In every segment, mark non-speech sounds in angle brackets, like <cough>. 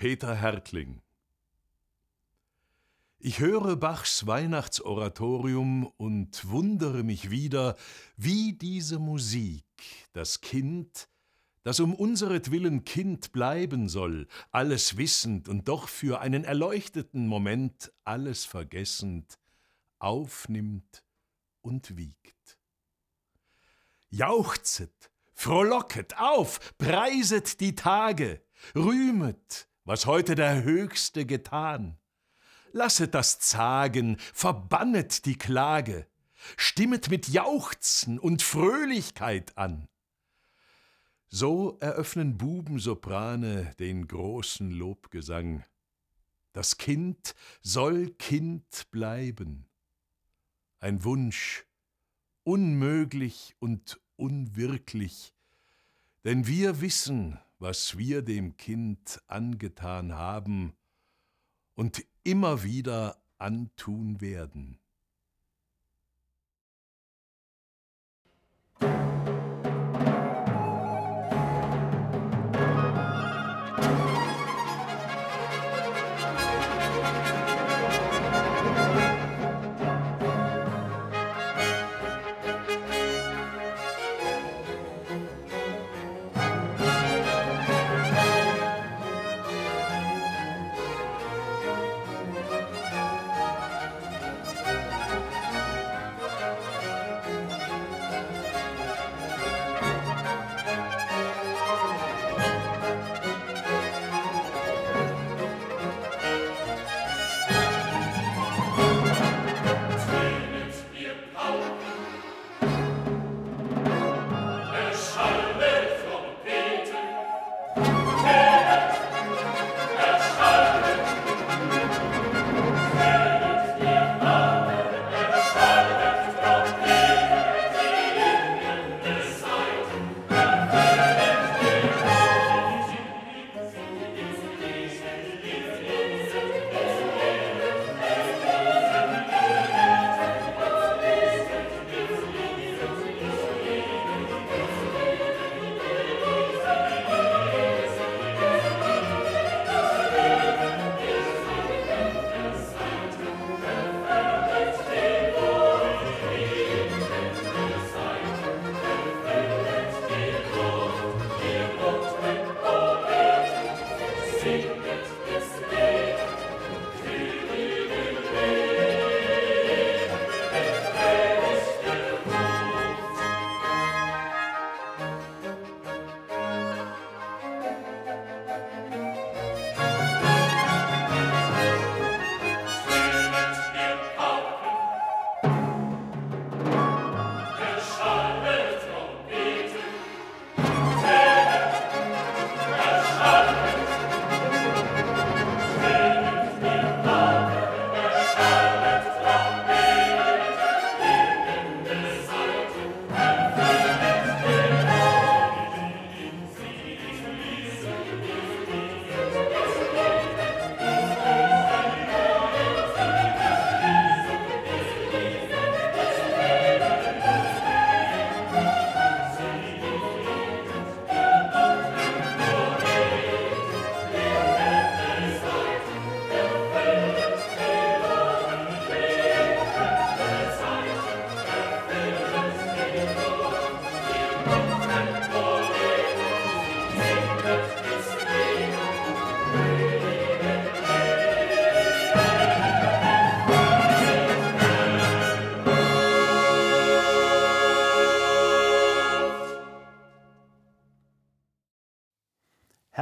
Peter Hertling Ich höre Bachs Weihnachtsoratorium und wundere mich wieder, wie diese Musik das Kind, das um unseretwillen Kind bleiben soll, alles wissend und doch für einen erleuchteten Moment alles vergessend, aufnimmt und wiegt. Jauchzet, frohlocket auf, preiset die Tage, rühmet, was heute der Höchste getan. Lasset das Zagen, verbannet die Klage, stimmet mit Jauchzen und Fröhlichkeit an. So eröffnen Bubensoprane den großen Lobgesang. Das Kind soll Kind bleiben. Ein Wunsch, unmöglich und unwirklich, denn wir wissen, was wir dem Kind angetan haben und immer wieder antun werden.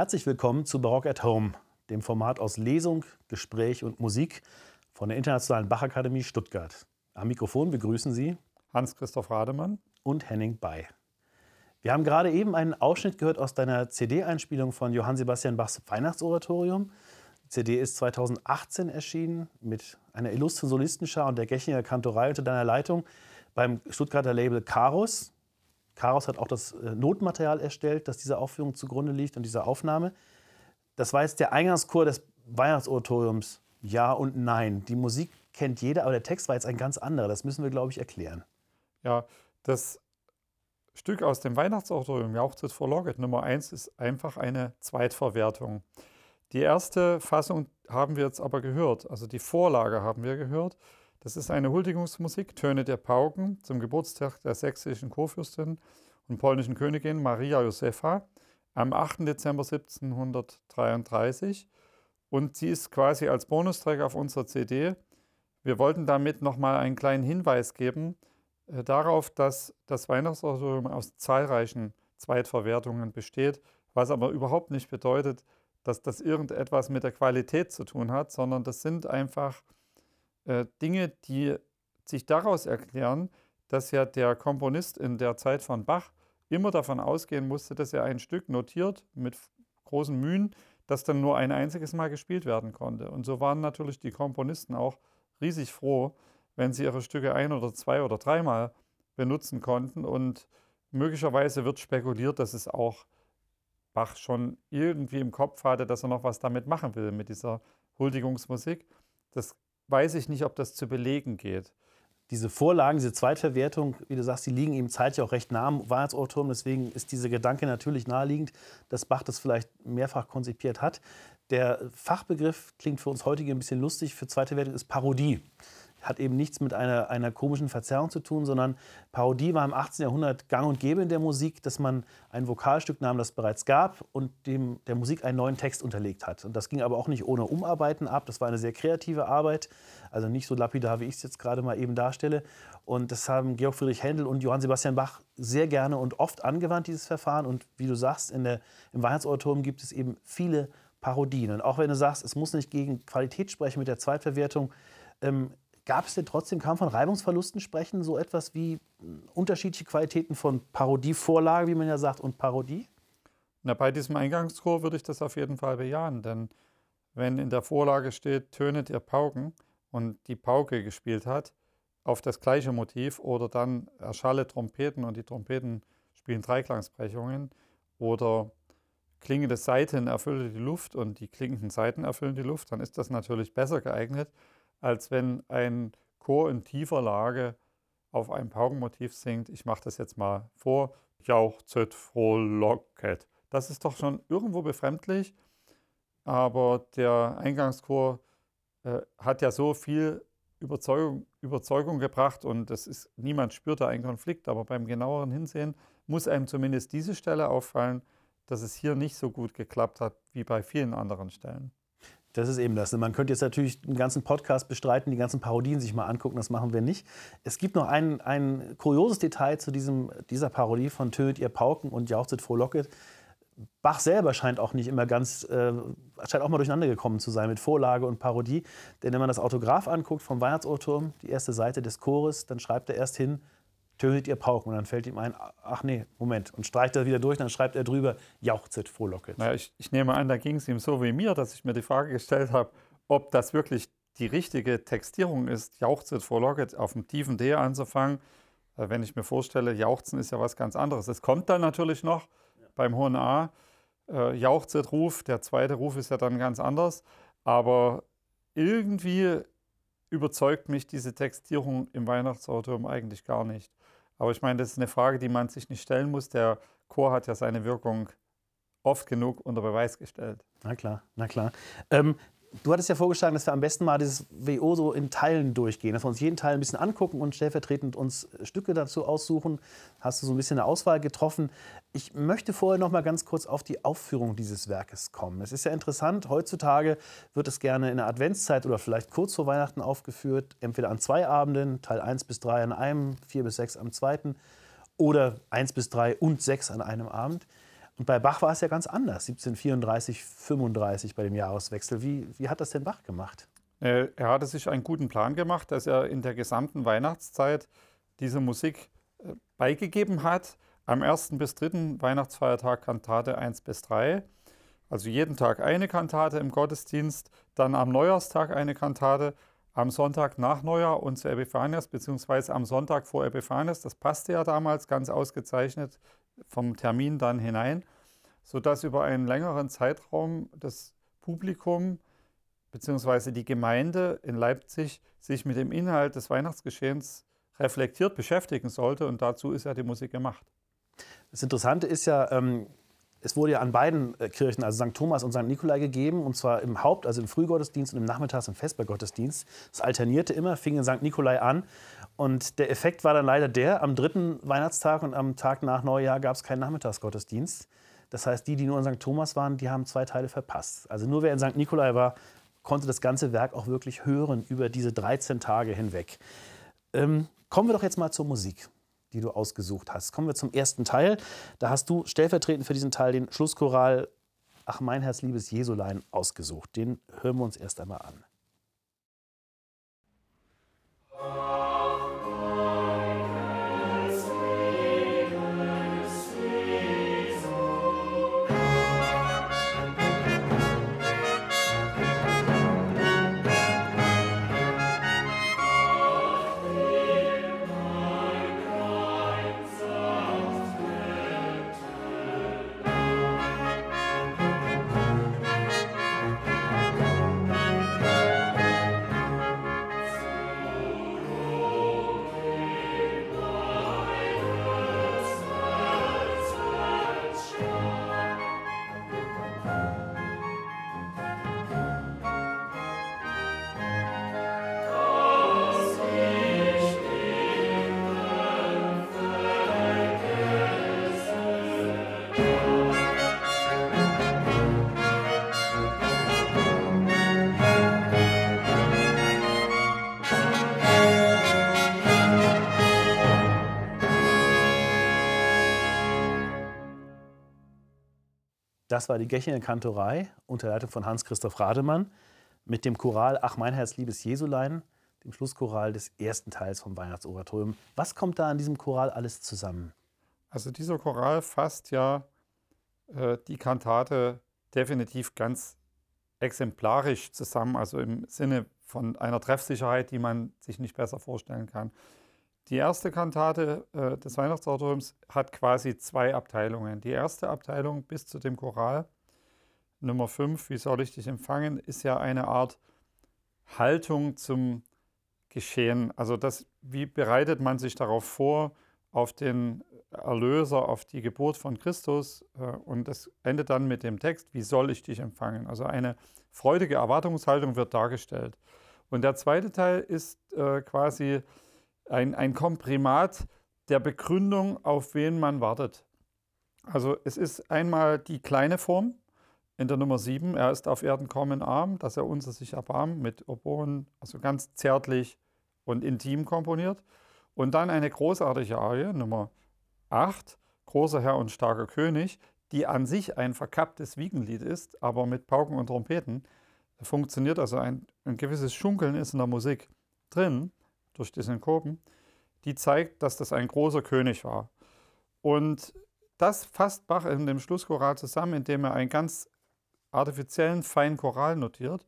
Herzlich willkommen zu Barock at Home, dem Format aus Lesung, Gespräch und Musik von der Internationalen Bachakademie Stuttgart. Am Mikrofon begrüßen Sie Hans-Christoph Rademann und Henning Bay. Wir haben gerade eben einen Ausschnitt gehört aus deiner CD-Einspielung von Johann Sebastian Bachs Weihnachtsoratorium. Die CD ist 2018 erschienen mit einer illustren Solistenschar und der Gechinger Kantorei unter deiner Leitung beim Stuttgarter Label Karus. Karos hat auch das äh, Notenmaterial erstellt, das dieser Aufführung zugrunde liegt und dieser Aufnahme. Das war jetzt der Eingangschor des Weihnachtsoratoriums. Ja und Nein. Die Musik kennt jeder, aber der Text war jetzt ein ganz anderer. Das müssen wir, glaube ich, erklären. Ja, das Stück aus dem Weihnachtsoratorium, Jauchzit vor Loget Nummer 1, ist einfach eine Zweitverwertung. Die erste Fassung haben wir jetzt aber gehört, also die Vorlage haben wir gehört. Das ist eine Huldigungsmusik, Töne der Pauken, zum Geburtstag der sächsischen Kurfürstin und polnischen Königin Maria Josefa am 8. Dezember 1733. Und sie ist quasi als Bonustrack auf unserer CD. Wir wollten damit nochmal einen kleinen Hinweis geben äh, darauf, dass das Weihnachtsoratorium aus zahlreichen Zweitverwertungen besteht, was aber überhaupt nicht bedeutet, dass das irgendetwas mit der Qualität zu tun hat, sondern das sind einfach äh, Dinge, die sich daraus erklären, dass ja der Komponist in der Zeit von Bach immer davon ausgehen musste, dass er ein Stück notiert mit großen Mühen, das dann nur ein einziges Mal gespielt werden konnte. Und so waren natürlich die Komponisten auch riesig froh, wenn sie ihre Stücke ein oder zwei oder dreimal benutzen konnten. Und möglicherweise wird spekuliert, dass es auch Bach schon irgendwie im Kopf hatte, dass er noch was damit machen will, mit dieser Huldigungsmusik. Das weiß ich nicht, ob das zu belegen geht. Diese Vorlagen, diese Zweitverwertung, wie du sagst, die liegen ihm zeitlich auch recht nah am Weihnachtsautortum. Deswegen ist dieser Gedanke natürlich naheliegend, dass Bach das vielleicht mehrfach konzipiert hat. Der Fachbegriff klingt für uns heutige ein bisschen lustig. Für zweite Wertung ist Parodie hat eben nichts mit einer, einer komischen Verzerrung zu tun, sondern Parodie war im 18. Jahrhundert gang und gäbe in der Musik, dass man ein Vokalstück nahm, das bereits gab und dem, der Musik einen neuen Text unterlegt hat. Und das ging aber auch nicht ohne Umarbeiten ab. Das war eine sehr kreative Arbeit, also nicht so lapidar, wie ich es jetzt gerade mal eben darstelle. Und das haben Georg Friedrich Händel und Johann Sebastian Bach sehr gerne und oft angewandt, dieses Verfahren. Und wie du sagst, in der, im Weihnachtsautorium gibt es eben viele Parodien. Und auch wenn du sagst, es muss nicht gegen Qualität sprechen mit der Zweitverwertung, ähm, Gab es denn trotzdem, kann man von Reibungsverlusten sprechen, so etwas wie hm, unterschiedliche Qualitäten von Parodievorlage, wie man ja sagt, und Parodie? Na, bei diesem Eingangschor würde ich das auf jeden Fall bejahen, denn wenn in der Vorlage steht, tönet ihr Pauken und die Pauke gespielt hat, auf das gleiche Motiv oder dann erschalle Trompeten und die Trompeten spielen Dreiklangsbrechungen oder klingende Saiten erfüllen die Luft und die klingenden Saiten erfüllen die Luft, dann ist das natürlich besser geeignet, als wenn ein Chor in tiefer Lage auf einem Paukenmotiv singt. Ich mache das jetzt mal vor. Jauchzet frohlocket. Das ist doch schon irgendwo befremdlich, aber der Eingangschor äh, hat ja so viel Überzeugung, Überzeugung gebracht und das ist, niemand spürt da einen Konflikt, aber beim genaueren Hinsehen muss einem zumindest diese Stelle auffallen, dass es hier nicht so gut geklappt hat wie bei vielen anderen Stellen. Das ist eben das. Man könnte jetzt natürlich einen ganzen Podcast bestreiten, die ganzen Parodien sich mal angucken, das machen wir nicht. Es gibt noch ein, ein kurioses Detail zu diesem, dieser Parodie von Tötet ihr Pauken und Jauchzet frohlocket. Bach selber scheint auch nicht immer ganz, äh, scheint auch mal durcheinander gekommen zu sein mit Vorlage und Parodie. Denn wenn man das Autograph anguckt vom Weihnachtsauturm, die erste Seite des Chores, dann schreibt er erst hin, tötet ihr Pauken. Und dann fällt ihm ein, ach nee, Moment. Und streicht er wieder durch, dann schreibt er drüber, jauchzet frohlocket. Naja, ich, ich nehme an, da ging es ihm so wie mir, dass ich mir die Frage gestellt habe, ob das wirklich die richtige Textierung ist, jauchzet frohlocket auf dem tiefen D anzufangen. Äh, wenn ich mir vorstelle, jauchzen ist ja was ganz anderes. Es kommt dann natürlich noch ja. beim hohen A, äh, jauchzet Ruf, der zweite Ruf ist ja dann ganz anders. Aber irgendwie überzeugt mich diese Textierung im Weihnachtsauto eigentlich gar nicht. Aber ich meine, das ist eine Frage, die man sich nicht stellen muss. Der Chor hat ja seine Wirkung oft genug unter Beweis gestellt. Na klar, na klar. Ähm, du hattest ja vorgeschlagen, dass wir am besten mal dieses WO so in Teilen durchgehen, dass wir uns jeden Teil ein bisschen angucken und stellvertretend uns Stücke dazu aussuchen. Hast du so ein bisschen eine Auswahl getroffen. Ich möchte vorher noch mal ganz kurz auf die Aufführung dieses Werkes kommen. Es ist ja interessant, heutzutage wird es gerne in der Adventszeit oder vielleicht kurz vor Weihnachten aufgeführt, entweder an zwei Abenden, Teil 1 bis 3 an einem, 4 bis 6 am zweiten oder 1 bis 3 und 6 an einem Abend. Und bei Bach war es ja ganz anders, 1734, 35 bei dem Jahreswechsel. Wie, wie hat das denn Bach gemacht? Äh, er hatte sich einen guten Plan gemacht, dass er in der gesamten Weihnachtszeit diese Musik äh, beigegeben hat. Am ersten bis dritten Weihnachtsfeiertag Kantate 1 bis 3. Also jeden Tag eine Kantate im Gottesdienst, dann am Neujahrstag eine Kantate, am Sonntag nach Neujahr und zu Epiphanias, beziehungsweise am Sonntag vor Epiphanias. Das passte ja damals ganz ausgezeichnet vom Termin dann hinein, sodass über einen längeren Zeitraum das Publikum bzw. die Gemeinde in Leipzig sich mit dem Inhalt des Weihnachtsgeschehens reflektiert beschäftigen sollte und dazu ist ja die Musik gemacht. Das Interessante ist ja, ähm, es wurde ja an beiden äh, Kirchen, also St. Thomas und St. Nikolai, gegeben, und zwar im Haupt-, also im Frühgottesdienst und im Nachmittags- und Vespergottesdienst. Es alternierte immer, fing in St. Nikolai an. Und der Effekt war dann leider der, am dritten Weihnachtstag und am Tag nach Neujahr gab es keinen Nachmittagsgottesdienst. Das heißt, die, die nur in St. Thomas waren, die haben zwei Teile verpasst. Also nur wer in St. Nikolai war, konnte das ganze Werk auch wirklich hören über diese 13 Tage hinweg. Ähm, kommen wir doch jetzt mal zur Musik die du ausgesucht hast. Kommen wir zum ersten Teil. Da hast du stellvertretend für diesen Teil den Schlusschoral Ach mein Herz, liebes Jesulein ausgesucht. Den hören wir uns erst einmal an. Das war die Gächinger Kantorei unter Leitung von Hans-Christoph Rademann mit dem Choral Ach mein Herz, liebes Jesulein, dem Schlusschoral des ersten Teils vom Weihnachtsoratorium. Was kommt da an diesem Choral alles zusammen? Also dieser Choral fasst ja äh, die Kantate definitiv ganz exemplarisch zusammen, also im Sinne von einer Treffsicherheit, die man sich nicht besser vorstellen kann. Die erste Kantate äh, des Weihnachtsoratoriums hat quasi zwei Abteilungen. Die erste Abteilung bis zu dem Choral, Nummer 5, wie soll ich dich empfangen, ist ja eine Art Haltung zum Geschehen. Also das, wie bereitet man sich darauf vor, auf den Erlöser, auf die Geburt von Christus. Äh, und das endet dann mit dem Text, wie soll ich dich empfangen? Also eine freudige Erwartungshaltung wird dargestellt. Und der zweite Teil ist äh, quasi ein, ein Komprimat der Begründung, auf wen man wartet. Also es ist einmal die kleine Form in der Nummer 7, er ist auf Erden kommen arm, dass er unser sich erbarmt, mit Oboen, also ganz zärtlich und intim komponiert. Und dann eine großartige Arie, Nummer 8, großer Herr und starker König, die an sich ein verkapptes Wiegenlied ist, aber mit Pauken und Trompeten funktioniert, also ein, ein gewisses Schunkeln ist in der Musik drin durch die Synkopen, die zeigt, dass das ein großer König war. Und das fasst Bach in dem Schlusschoral zusammen, indem er einen ganz artifiziellen, feinen Choral notiert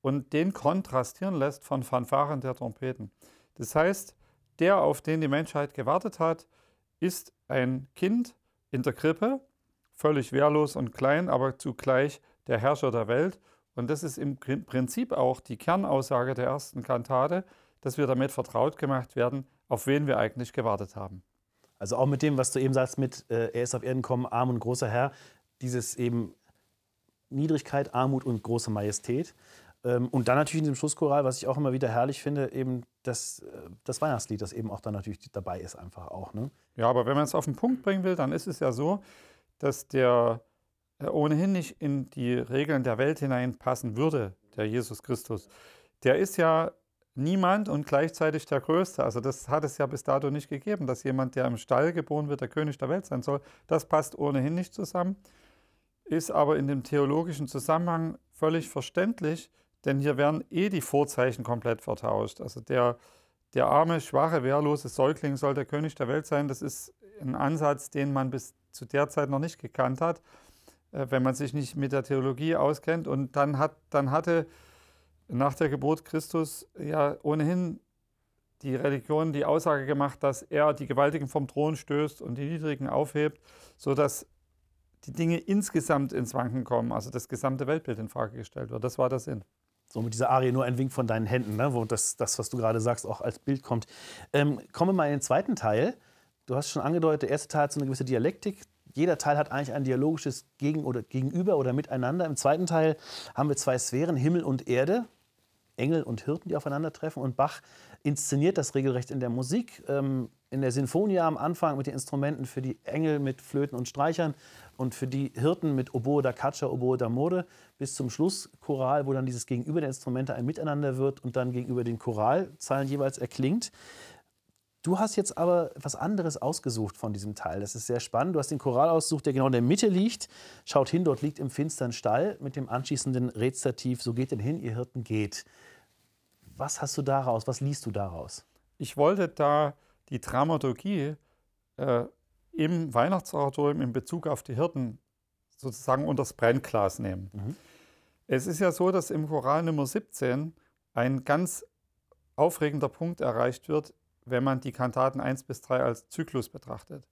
und den kontrastieren lässt von Fanfaren der Trompeten. Das heißt, der, auf den die Menschheit gewartet hat, ist ein Kind in der Krippe, völlig wehrlos und klein, aber zugleich der Herrscher der Welt. Und das ist im Prinzip auch die Kernaussage der ersten Kantate, dass wir damit vertraut gemacht werden, auf wen wir eigentlich gewartet haben. Also auch mit dem, was du eben sagst, mit äh, er ist auf Erden kommen, arm und großer Herr, dieses eben Niedrigkeit, Armut und große Majestät. Ähm, und dann natürlich in dem Schlusschoral, was ich auch immer wieder herrlich finde, eben das, äh, das Weihnachtslied, das eben auch dann natürlich dabei ist, einfach auch. Ne? Ja, aber wenn man es auf den Punkt bringen will, dann ist es ja so, dass der äh, ohnehin nicht in die Regeln der Welt hineinpassen würde, der Jesus Christus. Der ist ja niemand und gleichzeitig der Größte. Also das hat es ja bis dato nicht gegeben, dass jemand, der im Stall geboren wird, der König der Welt sein soll. Das passt ohnehin nicht zusammen, ist aber in dem theologischen Zusammenhang völlig verständlich, denn hier werden eh die Vorzeichen komplett vertauscht. Also der, der arme, schwache, wehrlose Säugling soll der König der Welt sein. Das ist ein Ansatz, den man bis zu der Zeit noch nicht gekannt hat, äh, wenn man sich nicht mit der Theologie auskennt. Und dann, hat, dann hatte nach der Geburt Christus ja ohnehin die Religion die Aussage gemacht, dass er die Gewaltigen vom Thron stößt und die Niedrigen aufhebt, sodass die Dinge insgesamt ins Wanken kommen, also das gesamte Weltbild in Frage gestellt wird. Das war der Sinn. So mit dieser Arie nur ein Wink von deinen Händen, ne? wo das, das, was du gerade sagst, auch als Bild kommt. Ähm, kommen wir mal in den zweiten Teil. Du hast schon angedeutet, der erste Teil hat so eine gewisse Dialektik. jeder Teil hat eigentlich ein dialogisches Gegen oder Gegenüber oder Miteinander. Im zweiten Teil haben wir zwei Sphären, Himmel und Erde, Engel und Hirten, die aufeinandertreffen. Und Bach inszeniert das regelrecht in der Musik. Ähm, in der Sinfonia am Anfang mit den Instrumenten für die Engel mit Flöten und Streichern und für die Hirten mit Oboe da Caccia, Oboe da Mode bis zum Schlusschoral, wo dann dieses Gegenüber der Instrumente ein Miteinander wird und dann gegenüber den Choralzeilen jeweils erklingt. Du hast jetzt aber etwas anderes ausgesucht von diesem Teil. Das ist sehr spannend. Du hast den Choral ausgesucht, der genau in der Mitte liegt. Schaut hin, dort liegt im finstern Stall mit dem anschließenden Rezitativ, so geht denn hin, ihr Hirten geht. Was hast du daraus, was liest du daraus? Ich wollte da die Dramaturgie äh, im Weihnachtsoratorium in Bezug auf die Hirten sozusagen unter das Brennglas nehmen. Mhm. Es ist ja so, dass im Choral Nummer 17 ein ganz aufregender Punkt erreicht wird, wenn man die Kantaten 1 bis 3 als Zyklus betrachtet.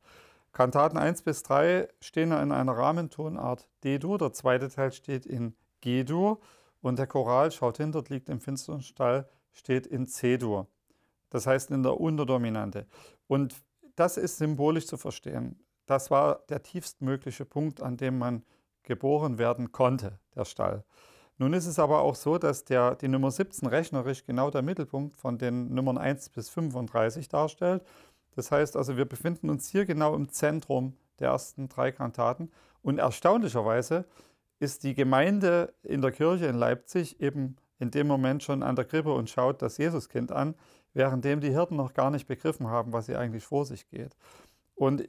Kantaten 1 bis 3 stehen in einer Rahmentonart D-Dur, der zweite Teil steht in G-Dur und der Choral, schaut hin, dort liegt im finsteren Stall, steht in C-Dur. Das heißt in der Unterdominante. Und das ist symbolisch zu verstehen. Das war der tiefstmögliche Punkt, an dem man geboren werden konnte, der Stall. Nun ist es aber auch so, dass der, die Nummer 17 rechnerisch genau der Mittelpunkt von den Nummern 1 bis 35 darstellt. Das heißt also, wir befinden uns hier genau im Zentrum der ersten drei Kantaten. Und erstaunlicherweise ist die Gemeinde in der Kirche in Leipzig eben in dem Moment schon an der Krippe und schaut das Jesuskind an, währenddem die Hirten noch gar nicht begriffen haben, was hier eigentlich vor sich geht. Und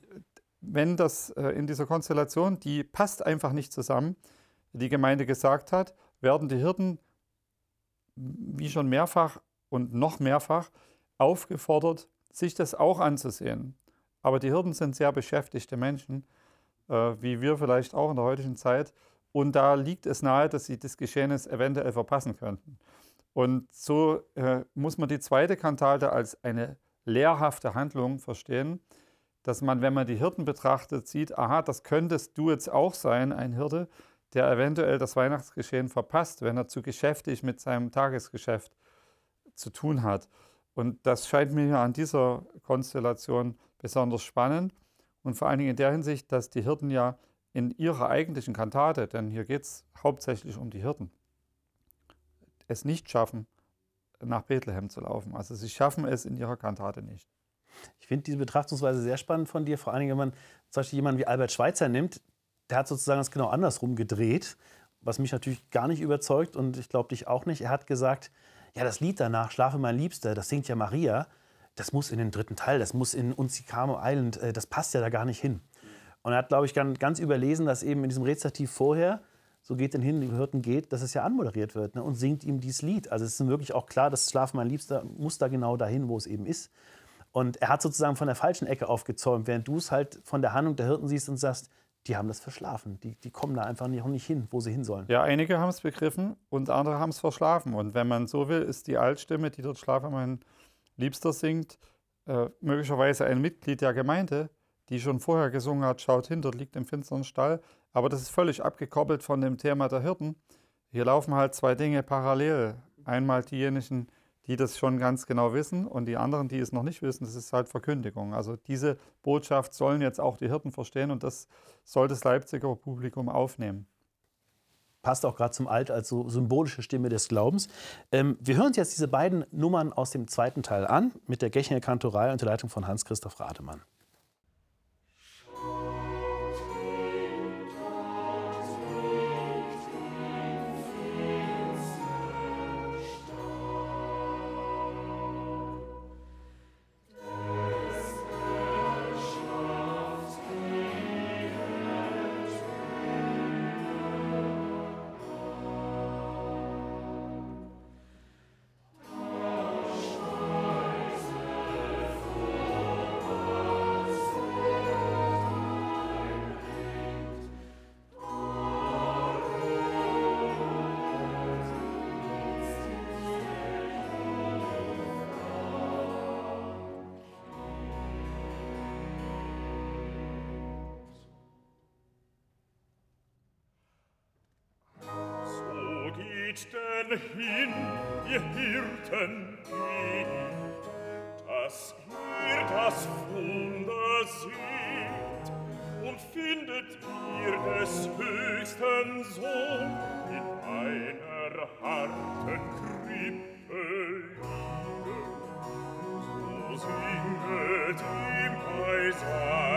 wenn das äh, in dieser Konstellation, die passt einfach nicht zusammen, die Gemeinde gesagt hat, werden die Hirten, wie schon mehrfach und noch mehrfach, aufgefordert, sich das auch anzusehen. Aber die Hirten sind sehr beschäftigte Menschen, äh, wie wir vielleicht auch in der heutigen Zeit. Und da liegt es nahe, dass sie das Geschehnis eventuell verpassen könnten. Und so äh, muss man die zweite Kantate als eine lehrhafte Handlung verstehen, dass man, wenn man die Hirten betrachtet, sieht, aha, das könntest du jetzt auch sein, ein Hirte, der eventuell das Weihnachtsgeschehen verpasst, wenn er zu geschäftig mit seinem Tagesgeschäft zu tun hat. Und das scheint mir an dieser Konstellation besonders spannend und vor allen Dingen in der Hinsicht, dass die Hirten ja in ihrer eigentlichen Kantate, denn hier geht es hauptsächlich um die Hirten, es nicht schaffen, nach Bethlehem zu laufen. Also sie schaffen es in ihrer Kantate nicht. Ich finde diese Betrachtungsweise sehr spannend von dir, vor allen Dingen, wenn man zum Beispiel jemanden wie Albert Schweitzer nimmt, der hat sozusagen das genau andersrum gedreht, was mich natürlich gar nicht überzeugt und ich glaube dich auch nicht. Er hat gesagt, ja, das Lied danach, Schlafe mein Liebster, das singt ja Maria, das muss in den dritten Teil, das muss in Unzicamo Island, äh, das passt ja da gar nicht hin. Und er hat, glaube ich, ganz überlesen, dass eben in diesem Rezitativ vorher, so geht denn hin, die Hirten geht, dass es ja anmoderiert wird ne, und singt ihm dieses Lied. Also es ist wirklich auch klar, dass Schlaf mein Liebster muss da genau dahin, wo es eben ist. Und er hat sozusagen von der falschen Ecke aufgezäumt, während du es halt von der Handlung der Hirten siehst und sagst, die haben das verschlafen. Die, die kommen da einfach nicht, nicht hin, wo sie hin sollen. Ja, einige haben es begriffen und andere haben es verschlafen. Und wenn man so will, ist die Altstimme, die dort Schlafe mein Liebster singt, äh, möglicherweise ein Mitglied der Gemeinde, die schon vorher gesungen hat, schaut hin, dort liegt im finsteren Stall. Aber das ist völlig abgekoppelt von dem Thema der Hirten. Hier laufen halt zwei Dinge parallel. Einmal diejenigen, die das schon ganz genau wissen und die anderen, die es noch nicht wissen, das ist halt Verkündigung. Also diese Botschaft sollen jetzt auch die Hirten verstehen und das soll das Leipziger Publikum aufnehmen. Passt auch gerade zum Alt als so symbolische Stimme des Glaubens. Ähm, wir hören uns jetzt diese beiden Nummern aus dem zweiten Teil an mit der Gächinger Kantorei unter Leitung von Hans-Christoph Rademann. hin, ihr Hirten geht, dass ihr das Wunder seht und findet ihr des höchsten Sohn in einer harten Krippe liegen. So singet ihm Kaiser,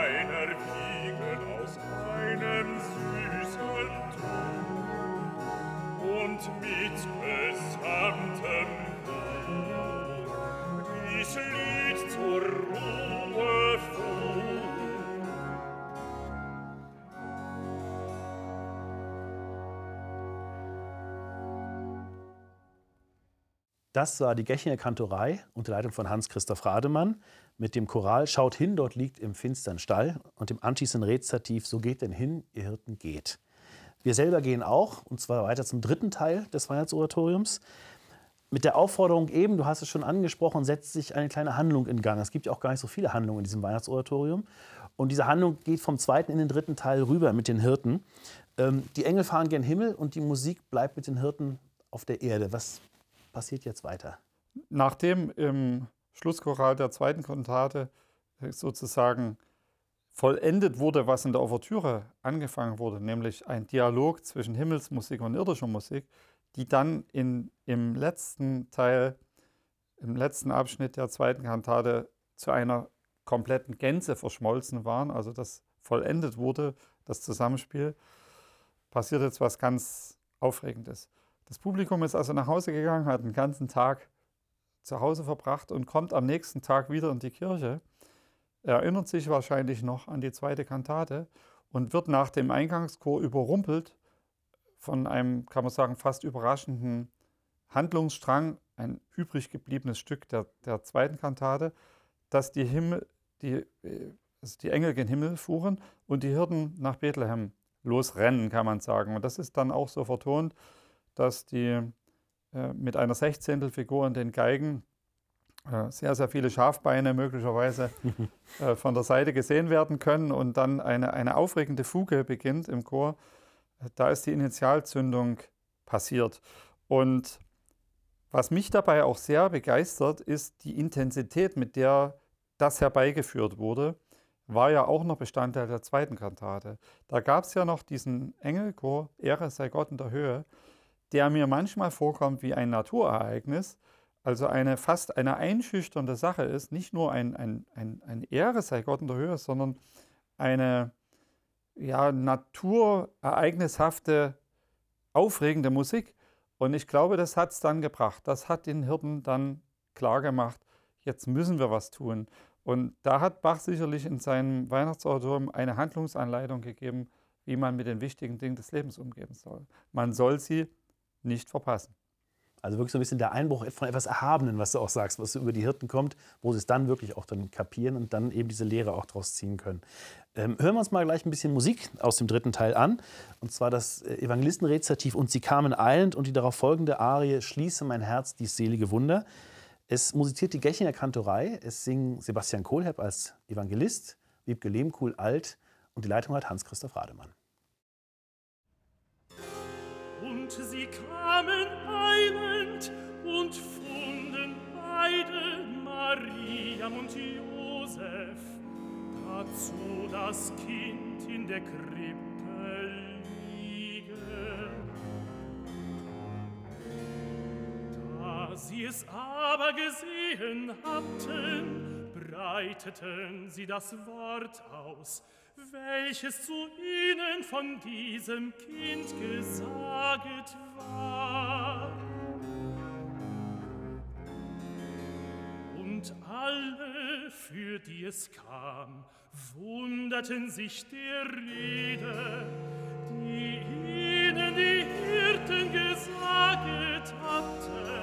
Das war die Gechinger Kantorei unter Leitung von Hans-Christoph Rademann mit dem Choral Schaut hin, dort liegt im finstern Stall und dem anschließenden Rezitativ So geht denn hin, ihr Hirten geht. Wir selber gehen auch, und zwar weiter zum dritten Teil des Weihnachtsoratoriums. Mit der Aufforderung eben, du hast es schon angesprochen, setzt sich eine kleine Handlung in Gang. Es gibt ja auch gar nicht so viele Handlungen in diesem Weihnachtsoratorium. Und diese Handlung geht vom zweiten in den dritten Teil rüber mit den Hirten. Ähm, die Engel fahren gen Himmel und die Musik bleibt mit den Hirten auf der Erde. Was passiert jetzt weiter? Nachdem im Schlusschoral der zweiten Kantate sozusagen vollendet wurde, was in der Ouvertüre angefangen wurde, nämlich ein Dialog zwischen Himmelsmusik und irdischer Musik, die dann in, im letzten Teil, im letzten Abschnitt der zweiten Kantate zu einer kompletten Gänze verschmolzen waren, also das vollendet wurde, das Zusammenspiel, passiert jetzt was ganz Aufregendes. Das Publikum ist also nach Hause gegangen, hat den ganzen Tag zu Hause verbracht und kommt am nächsten Tag wieder in die Kirche, erinnert sich wahrscheinlich noch an die zweite Kantate und wird nach dem Eingangschor überrumpelt von einem, kann man sagen, fast überraschenden Handlungsstrang, ein übrig gebliebenes Stück der, der zweiten Kantate, dass die, Himmel, die, also die Engel gen Himmel fuhren und die Hirten nach Bethlehem losrennen, kann man sagen. Und das ist dann auch so vertont, dass die äh, mit einer Sechzehntelfigur in den Geigen äh, sehr, sehr viele Schafbeine möglicherweise <laughs> äh, von der Seite gesehen werden können und dann eine, eine aufregende Fuge beginnt im Chor. Da ist die Initialzündung passiert. Und was mich dabei auch sehr begeistert, ist die Intensität, mit der das herbeigeführt wurde, war ja auch noch Bestandteil der zweiten Kantate. Da gab es ja noch diesen Engelchor, Ehre sei Gott in der Höhe, der mir manchmal vorkommt wie ein Naturereignis, also eine fast eine einschüchternde Sache ist, nicht nur ein, ein, ein, ein Ehre sei Gott in der Höhe, sondern eine ja, naturereignishafte, aufregende Musik. Und ich glaube, das hat es dann gebracht. Das hat den Hirten dann klar gemacht, jetzt müssen wir was tun. Und da hat Bach sicherlich in seinem Weihnachtsautorium eine Handlungsanleitung gegeben, wie man mit den wichtigen Dingen des Lebens umgehen soll. Man soll sie nicht verpassen. Also wirklich so ein bisschen der Einbruch von etwas Erhabenen, was du auch sagst, was so über die Hirten kommt, wo sie es dann wirklich auch dann kapieren und dann eben diese Lehre auch draus ziehen können. Ähm, hören wir uns mal gleich ein bisschen Musik aus dem dritten Teil an. Und zwar das äh, Evangelistenrezitativ Und sie kamen eilend und die darauf folgende Arie Schließe mein Herz, dies selige Wunder. Es musiziert die Gechinger Kantorei, es singen Sebastian Kohlhepp als Evangelist, Wiebke Lehmkuhl alt und die Leitung hat Hans-Christoph Rademann. Und sie kamen eilend und funden beide, Mariam und Josef, dazu das Kind in der Krippe liegen. Da sie es aber gesehen hatten, breiteten sie das Wort aus, welches zu ihnen von diesem Kind gesaget war. Und alle, für die es kam, wunderten sich der Rede, die ihnen die Hirten gesaget hatten.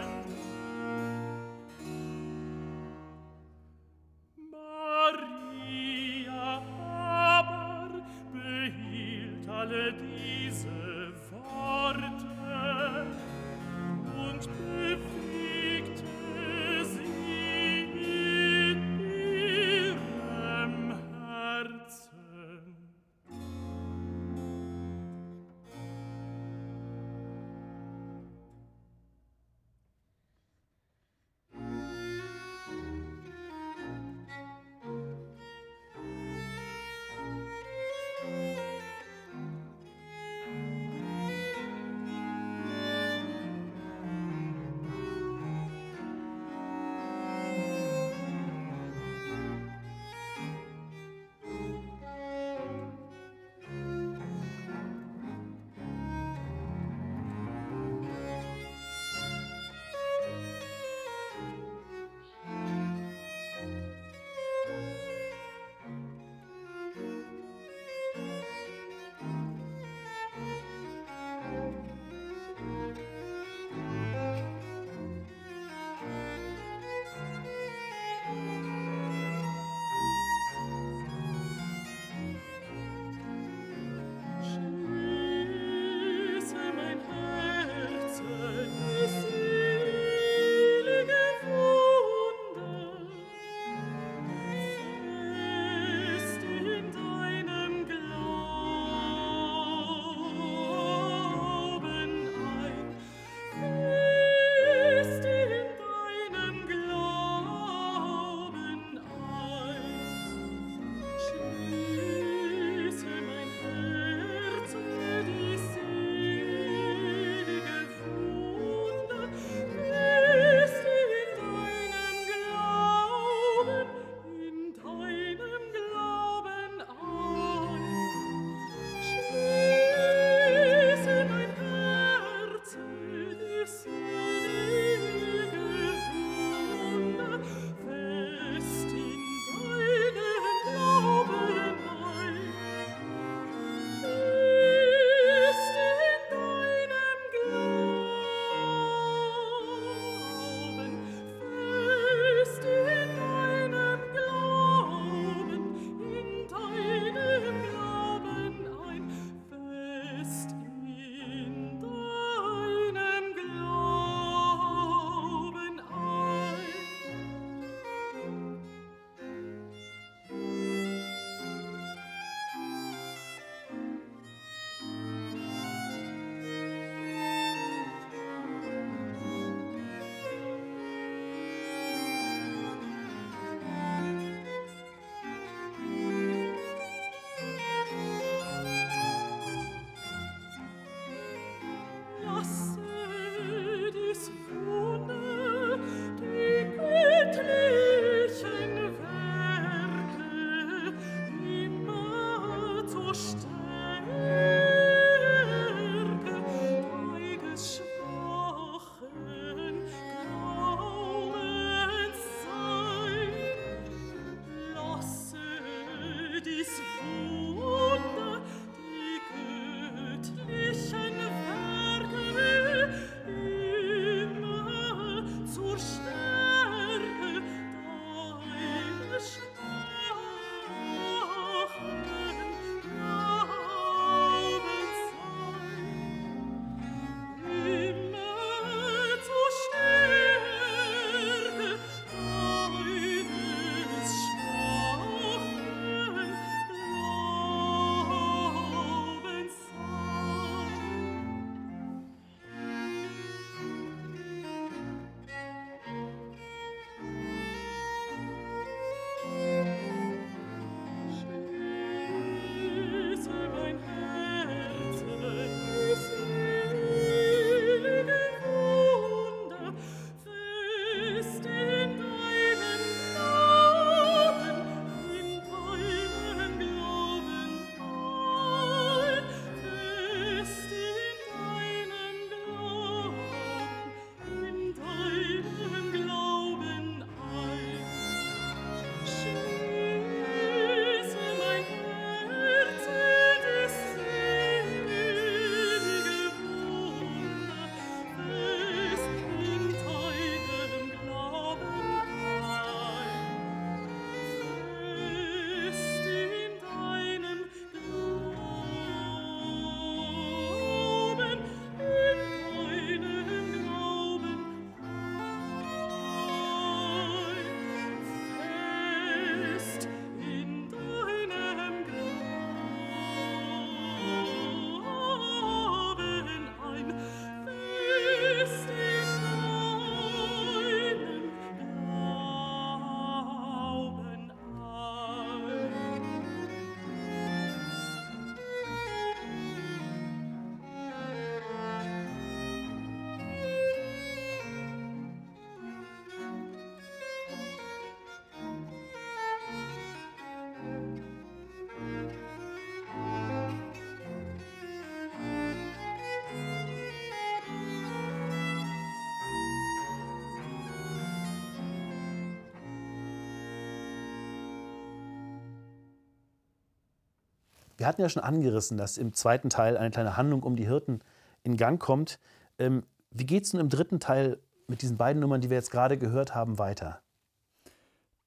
Wir hatten ja schon angerissen, dass im zweiten Teil eine kleine Handlung um die Hirten in Gang kommt. Ähm, wie geht es nun im dritten Teil mit diesen beiden Nummern, die wir jetzt gerade gehört haben, weiter?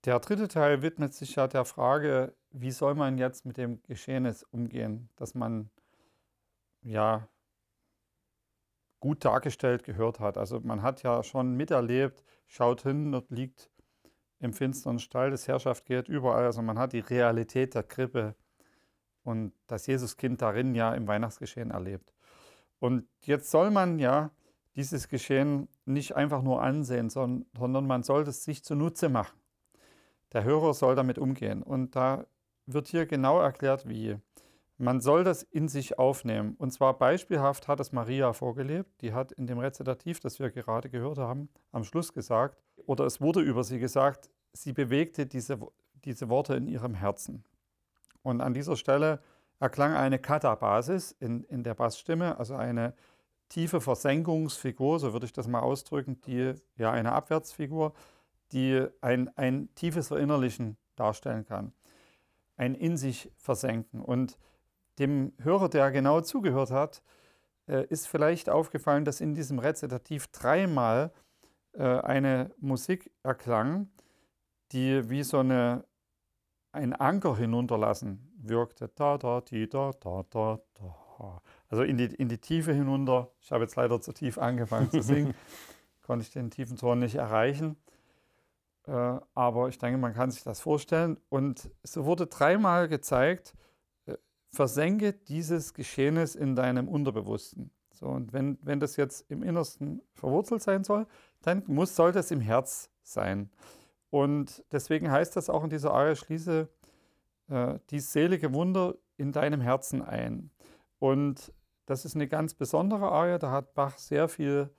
Der dritte Teil widmet sich ja der Frage, wie soll man jetzt mit dem Geschehnis umgehen, dass man ja gut dargestellt gehört hat. Also man hat ja schon miterlebt, schaut hin, dort liegt im finsteren Stall, das Herrschaft geht überall. Also man hat die Realität der Krippe und das Jesuskind darin ja im Weihnachtsgeschehen erlebt. Und jetzt soll man ja dieses Geschehen nicht einfach nur ansehen, sondern man soll es sich zunutze machen. Der Hörer soll damit umgehen. Und da wird hier genau erklärt, wie. Man soll das in sich aufnehmen. Und zwar beispielhaft hat es Maria vorgelebt. Die hat in dem Rezitativ, das wir gerade gehört haben, am Schluss gesagt, oder es wurde über sie gesagt, sie bewegte diese, diese Worte in ihrem Herzen. Und an dieser Stelle erklang eine Katabasis in, in der Bassstimme, also eine tiefe Versenkungsfigur, so würde ich das mal ausdrücken, die ja eine Abwärtsfigur, die ein, ein tiefes Verinnerlichen darstellen kann. Ein in sich versenken. Und dem Hörer, der genau zugehört hat, äh, ist vielleicht aufgefallen, dass in diesem Rezitativ dreimal äh, eine Musik erklang, die wie so eine, ein Anker hinunterlassen wirkte. Da, da, die, da, da, da, da. Also in die, in die Tiefe hinunter. Ich habe jetzt leider zu tief angefangen zu singen, <laughs> konnte ich den tiefen Ton nicht erreichen. Äh, aber ich denke, man kann sich das vorstellen. Und so wurde dreimal gezeigt, versenke dieses Geschehnis in deinem Unterbewussten. So, und wenn, wenn das jetzt im Innersten verwurzelt sein soll, dann muss, soll das im Herz sein. Und deswegen heißt das auch in dieser Arie, schließe äh, die selige Wunder in deinem Herzen ein. Und das ist eine ganz besondere Arie, da hat Bach sehr viel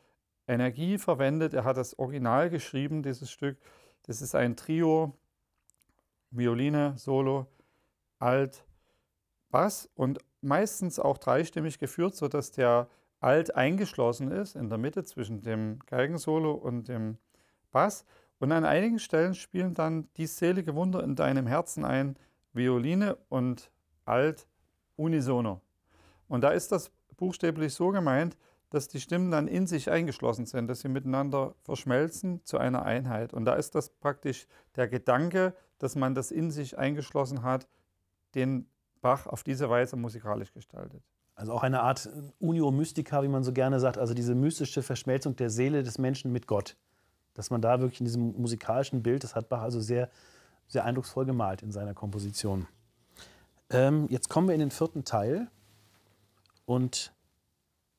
Energie verwendet. Er hat das Original geschrieben, dieses Stück. Das ist ein Trio, Violine, Solo, Alt, Bass und meistens auch dreistimmig geführt, sodass der Alt eingeschlossen ist in der Mitte zwischen dem Geigensolo und dem Bass. Und an einigen Stellen spielen dann die selige Wunder in deinem Herzen ein, Violine und Alt unisono. Und da ist das buchstäblich so gemeint, dass die Stimmen dann in sich eingeschlossen sind, dass sie miteinander verschmelzen zu einer Einheit. Und da ist das praktisch der Gedanke, dass man das in sich eingeschlossen hat, den Bach auf diese Weise musikalisch gestaltet. Also auch eine Art Unio Mystica, wie man so gerne sagt, also diese mystische Verschmelzung der Seele des Menschen mit Gott. Dass man da wirklich in diesem musikalischen Bild, das hat Bach also sehr, sehr eindrucksvoll gemalt in seiner Komposition. Ähm, jetzt kommen wir in den vierten Teil und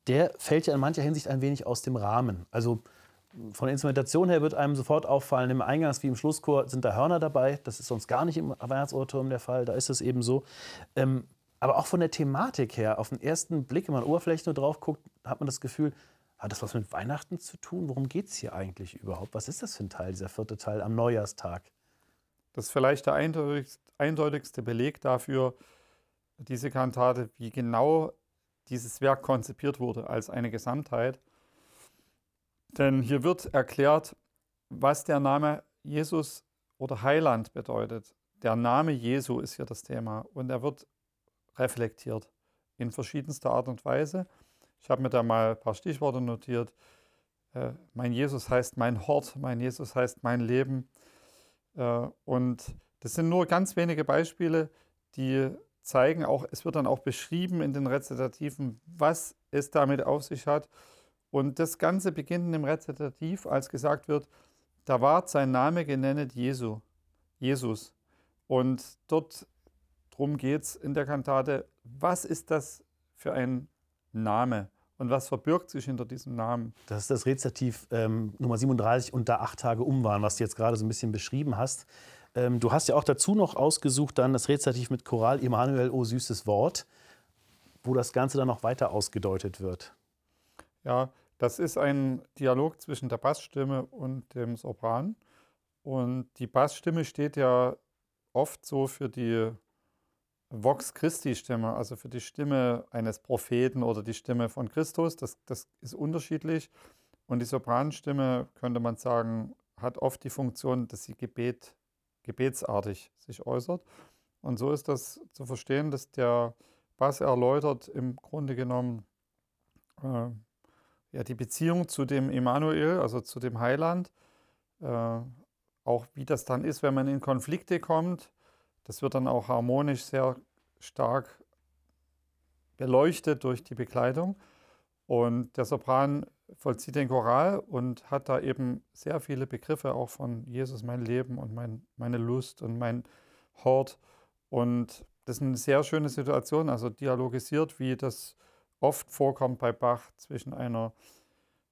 der fällt ja in mancher Hinsicht ein wenig aus dem Rahmen. Also von der Instrumentation her wird einem sofort auffallen, im Eingangs- wie im Schlusschor sind da Hörner dabei. Das ist sonst gar nicht im Weihnachtsoratorium der Fall, da ist es eben so. Ähm, aber auch von der Thematik her, auf den ersten Blick, wenn man oberflächlich nur drauf guckt, hat man das Gefühl, hat das was mit Weihnachten zu tun? Worum geht es hier eigentlich überhaupt? Was ist das für ein Teil, dieser vierte Teil am Neujahrstag? Das ist vielleicht der eindeutigste Beleg dafür, diese Kantate, wie genau dieses Werk konzipiert wurde als eine Gesamtheit. Denn hier wird erklärt, was der Name Jesus oder Heiland bedeutet. Der Name Jesu ist hier das Thema und er wird reflektiert in verschiedenster Art und Weise. Ich habe mir da mal ein paar Stichworte notiert. Äh, mein Jesus heißt mein Hort, mein Jesus heißt mein Leben. Äh, und das sind nur ganz wenige Beispiele, die zeigen, auch, es wird dann auch beschrieben in den Rezitativen, was es damit auf sich hat. Und das Ganze beginnt im Rezitativ, als gesagt wird, da ward sein Name genennet Jesu, Jesus. Und dort drum geht es in der Kantate, was ist das für ein Name und was verbirgt sich hinter diesem Namen? Das ist das Rezitativ ähm, Nummer 37 und da acht Tage um waren, was du jetzt gerade so ein bisschen beschrieben hast. Ähm, du hast ja auch dazu noch ausgesucht dann das Rezitativ mit Choral Emanuel, o süßes Wort, wo das Ganze dann noch weiter ausgedeutet wird. Ja, das ist ein Dialog zwischen der Bassstimme und dem Sopran. Und die Bassstimme steht ja oft so für die Vox Christi-Stimme, also für die Stimme eines Propheten oder die Stimme von Christus. Das, das ist unterschiedlich. Und die Sopranstimme, könnte man sagen, hat oft die Funktion, dass sie Gebet, gebetsartig sich äußert. Und so ist das zu verstehen, dass der Bass erläutert im Grunde genommen äh, ja, die Beziehung zu dem Emanuel, also zu dem Heiland. Äh, auch wie das dann ist, wenn man in Konflikte kommt. Das wird dann auch harmonisch sehr stark beleuchtet durch die Bekleidung. Und der Sopran vollzieht den Choral und hat da eben sehr viele Begriffe auch von Jesus, mein Leben und mein, meine Lust und mein Hort. Und das ist eine sehr schöne Situation, also dialogisiert, wie das oft vorkommt bei Bach zwischen einer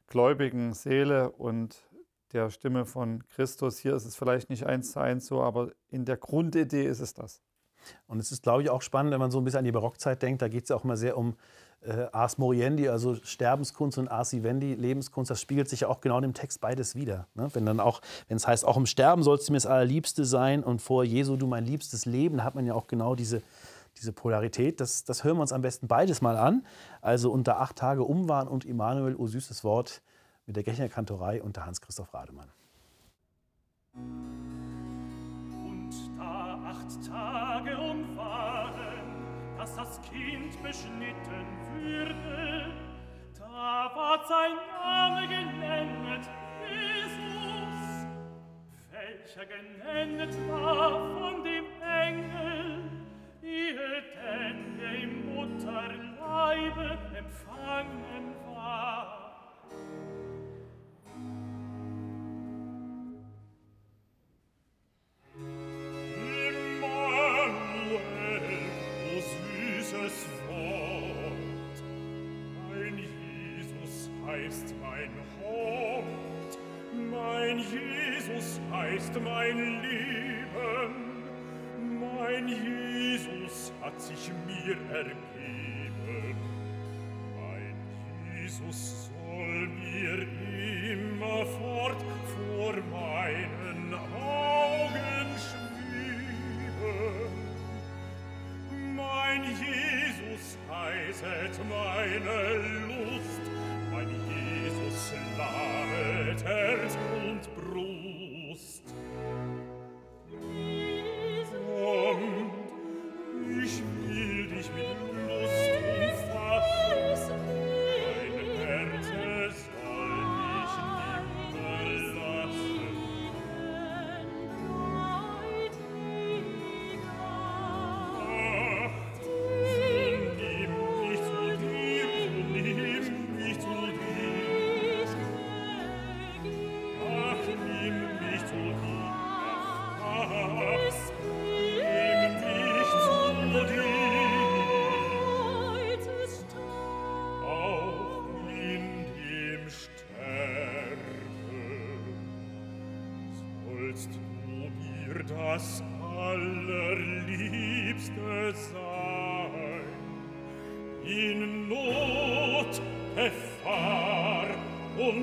gläubigen Seele und der Stimme von Christus. Hier ist es vielleicht nicht eins zu eins so, aber in der Grundidee ist es das. Und es ist, glaube ich, auch spannend, wenn man so ein bisschen an die Barockzeit denkt. Da geht es ja auch immer sehr um äh, Ars Moriendi, also Sterbenskunst und Ars Vivendi, Lebenskunst. Das spiegelt sich ja auch genau in dem Text beides wieder. Ne? Wenn dann auch, wenn es heißt, auch im Sterben sollst du mir das Allerliebste sein und vor Jesu du mein liebstes Leben, da hat man ja auch genau diese, diese Polarität. Das, das hören wir uns am besten beides mal an. Also unter acht Tage Umwahn und Immanuel, o süßes Wort, mit der Gechner Kantorei unter Hans-Christoph Rademann. Und da acht Tage umwaren, dass das Kind beschnitten würde, da ward sein Name genennet, Jesus, welcher genennet war von dem Engel, ehe denn im Mutterleibe empfangen war.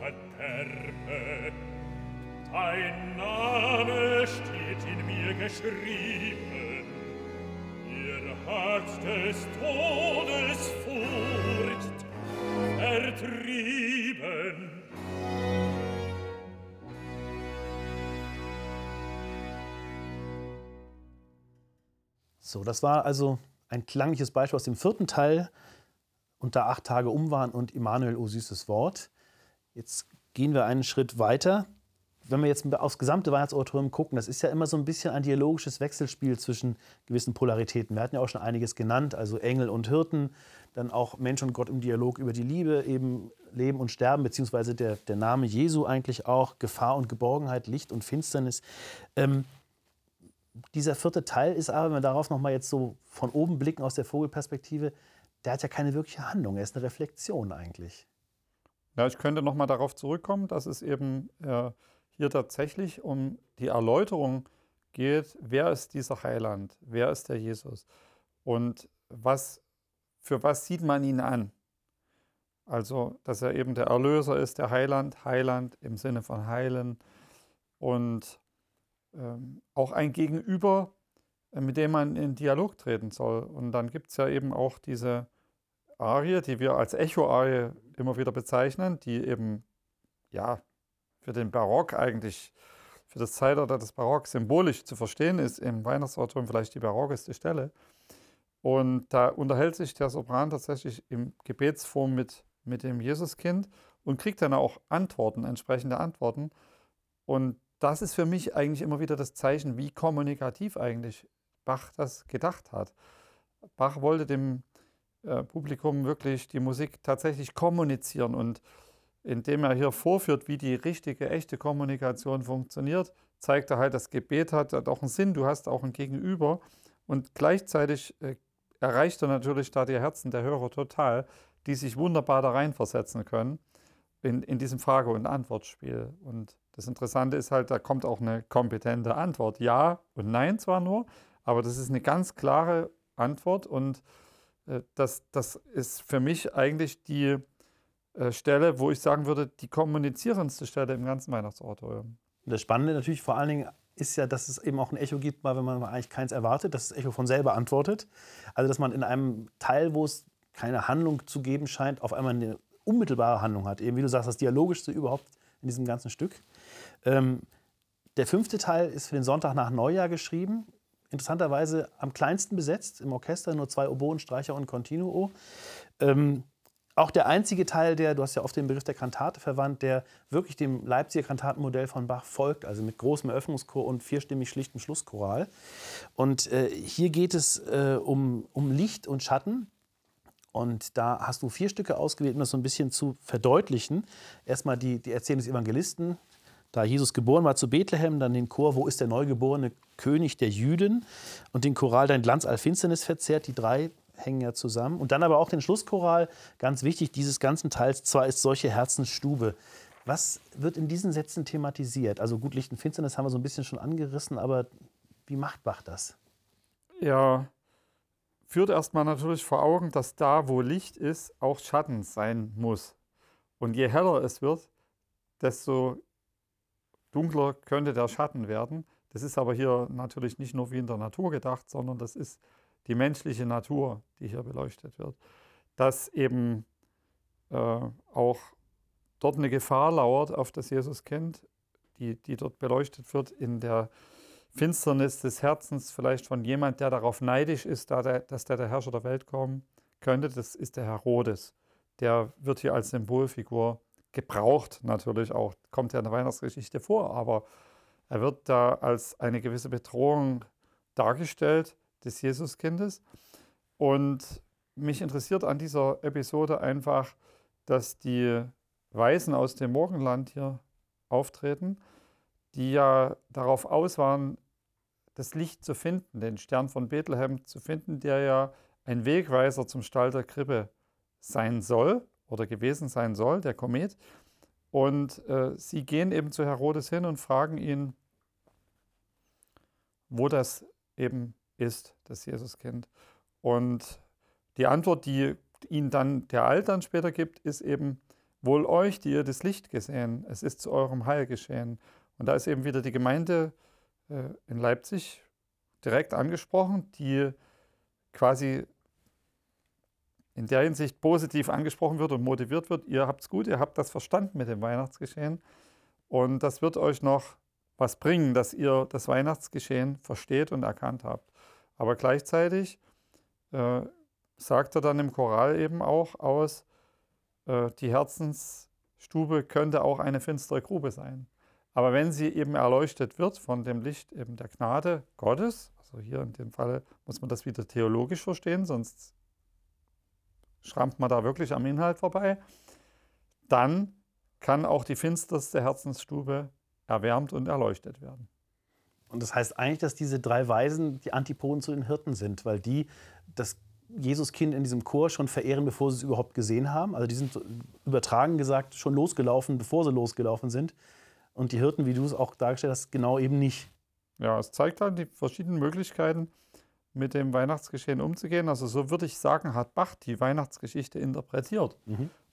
verderbe. Dein Name steht in mir geschrieben, Ihr hat des Todes Furcht vertrieben. So, das war also ein klangliches Beispiel aus dem vierten Teil unter acht Tage Umwahn und Immanuel, o süßes Wort. Jetzt gehen wir einen Schritt weiter. Wenn wir jetzt aufs gesamte Weihnachtsoratorium gucken, das ist ja immer so ein bisschen ein dialogisches Wechselspiel zwischen gewissen Polaritäten. Wir hatten ja auch schon einiges genannt, also Engel und Hirten, dann auch Mensch und Gott im Dialog über die Liebe, eben Leben und Sterben, beziehungsweise der, der Name Jesu eigentlich auch, Gefahr und Geborgenheit, Licht und Finsternis. Ähm, dieser vierte Teil ist aber, wenn wir darauf nochmal jetzt so von oben blicken aus der Vogelperspektive, der hat ja keine wirkliche Handlung, er ist eine Reflexion eigentlich. Ja, ich könnte nochmal darauf zurückkommen, dass es eben äh, hier tatsächlich um die Erläuterung geht, wer ist dieser Heiland, wer ist der Jesus und was für was sieht man ihn an? Also, dass er eben der Erlöser ist, der Heiland, Heiland im Sinne von heilen und ähm, auch ein Gegenüber, äh, mit dem man in Dialog treten soll. Und dann gibt es ja eben auch diese Arie, die wir als Echo-Arie immer wieder bezeichnen, die eben ja für den Barock eigentlich, für das Zeitalter des Barock symbolisch zu verstehen ist, im Weihnachtsautor vielleicht die barockeste Stelle. Und da unterhält sich der Sopran tatsächlich im Gebetsform mit, mit dem Jesuskind und kriegt dann auch Antworten, entsprechende Antworten. Und das ist für mich eigentlich immer wieder das Zeichen, wie kommunikativ eigentlich Bach das gedacht hat. Bach wollte dem äh, Publikum wirklich die Musik tatsächlich kommunizieren und indem er hier vorführt, wie die richtige, echte Kommunikation funktioniert, zeigt er halt, das Gebet hat, hat auch einen Sinn, du hast auch ein Gegenüber und gleichzeitig äh, erreicht er natürlich da die Herzen der Hörer total, die sich wunderbar da reinversetzen können in, in diesem Frage- und Antwortspiel. Und das Interessante ist halt, da kommt auch eine kompetente Antwort. Ja und nein zwar nur, aber das ist eine ganz klare Antwort und das, das ist für mich eigentlich die äh, Stelle, wo ich sagen würde, die kommunizierendste Stelle im ganzen Weihnachtsoratorium. Das Spannende natürlich vor allen Dingen ist ja, dass es eben auch ein Echo gibt, mal wenn man eigentlich keins erwartet, dass das Echo von selber antwortet. Also dass man in einem Teil, wo es keine Handlung zu geben scheint, auf einmal eine unmittelbare Handlung hat. Eben wie du sagst, das Dialogischste überhaupt in diesem ganzen Stück. Ähm, der fünfte Teil ist für den Sonntag nach Neujahr geschrieben. Interessanterweise am kleinsten besetzt im Orchester, nur zwei Oboen, Streicher und Continuo. Ähm, auch der einzige Teil, der, du hast ja oft den Begriff der Kantate verwandt, der wirklich dem Leipziger Kantatenmodell von Bach folgt, also mit großem Eröffnungschor und vierstimmig schlichtem Schlusschoral. Und äh, hier geht es äh, um, um Licht und Schatten. Und da hast du vier Stücke ausgewählt, um das so ein bisschen zu verdeutlichen. Erstmal die, die Erzählung des Evangelisten, da Jesus geboren war zu Bethlehem, dann den Chor, wo ist der neugeborene König der Jüden und den Choral Dein Glanz all Finsternis verzehrt. Die drei hängen ja zusammen. Und dann aber auch den Schlusschoral, ganz wichtig, dieses ganzen Teils, zwar ist solche Herzensstube. Was wird in diesen Sätzen thematisiert? Also gut, Licht und Finsternis haben wir so ein bisschen schon angerissen, aber wie macht Bach das? Ja, führt erstmal natürlich vor Augen, dass da, wo Licht ist, auch Schatten sein muss. Und je heller es wird, desto dunkler könnte der Schatten werden. Das ist aber hier natürlich nicht nur wie in der Natur gedacht, sondern das ist die menschliche Natur, die hier beleuchtet wird, dass eben äh, auch dort eine Gefahr lauert auf das Jesuskind, die, die dort beleuchtet wird in der Finsternis des Herzens, vielleicht von jemand, der darauf neidisch ist, da der, dass der der Herrscher der Welt kommen könnte. Das ist der Herodes. Der wird hier als Symbolfigur gebraucht, natürlich auch, kommt ja in der Weihnachtsgeschichte vor, aber er wird da als eine gewisse Bedrohung dargestellt des Jesuskindes. Und mich interessiert an dieser Episode einfach, dass die Weisen aus dem Morgenland hier auftreten, die ja darauf aus waren, das Licht zu finden, den Stern von Bethlehem zu finden, der ja ein Wegweiser zum Stall der Krippe sein soll oder gewesen sein soll, der Komet. Und äh, sie gehen eben zu Herodes hin und fragen ihn, wo das eben ist, das Jesuskind. Und die Antwort, die ihnen dann der Altern später gibt, ist eben, wohl euch, die ihr das Licht gesehen, es ist zu eurem Heil geschehen. Und da ist eben wieder die Gemeinde äh, in Leipzig direkt angesprochen, die quasi in der Hinsicht positiv angesprochen wird und motiviert wird. Ihr habt es gut, ihr habt das verstanden mit dem Weihnachtsgeschehen. Und das wird euch noch was bringen, dass ihr das Weihnachtsgeschehen versteht und erkannt habt. Aber gleichzeitig äh, sagt er dann im Choral eben auch aus, äh, die Herzensstube könnte auch eine finstere Grube sein. Aber wenn sie eben erleuchtet wird von dem Licht eben der Gnade Gottes, also hier in dem Fall muss man das wieder theologisch verstehen, sonst schrammt man da wirklich am Inhalt vorbei, dann kann auch die finsterste Herzensstube erwärmt und erleuchtet werden. Und das heißt eigentlich, dass diese drei Weisen die Antipoden zu den Hirten sind, weil die das Jesuskind in diesem Chor schon verehren, bevor sie es überhaupt gesehen haben. Also die sind übertragen gesagt schon losgelaufen, bevor sie losgelaufen sind. Und die Hirten, wie du es auch dargestellt hast, genau eben nicht. Ja, es zeigt halt die verschiedenen Möglichkeiten, mit dem Weihnachtsgeschehen umzugehen. Also so würde ich sagen, hat Bach die Weihnachtsgeschichte interpretiert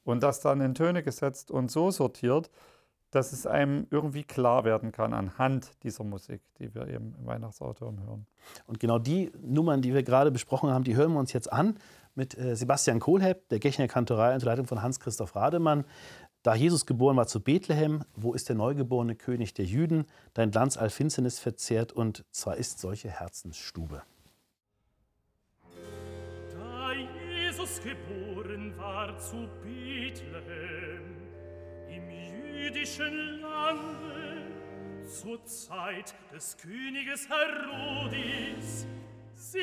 und das dann in Töne gesetzt und so sortiert, dass es einem irgendwie klar werden kann anhand dieser Musik, die wir eben im Weihnachtsautoren hören. Und genau die Nummern, die wir gerade besprochen haben, die hören wir uns jetzt an mit äh, Sebastian Kohlhepp, der Gechner Kantorei unter Leitung von Hans-Christoph Rademann. Da Jesus geboren war zu Bethlehem, wo ist der neugeborene König der Jüden? Dein Glanz all Finsternis verzehrt und zwar ist solche Herzensstube. Jesus geboren war zu Bethlehem, im jüdischen Lande, zur Zeit des Königes Herodis. Siehe,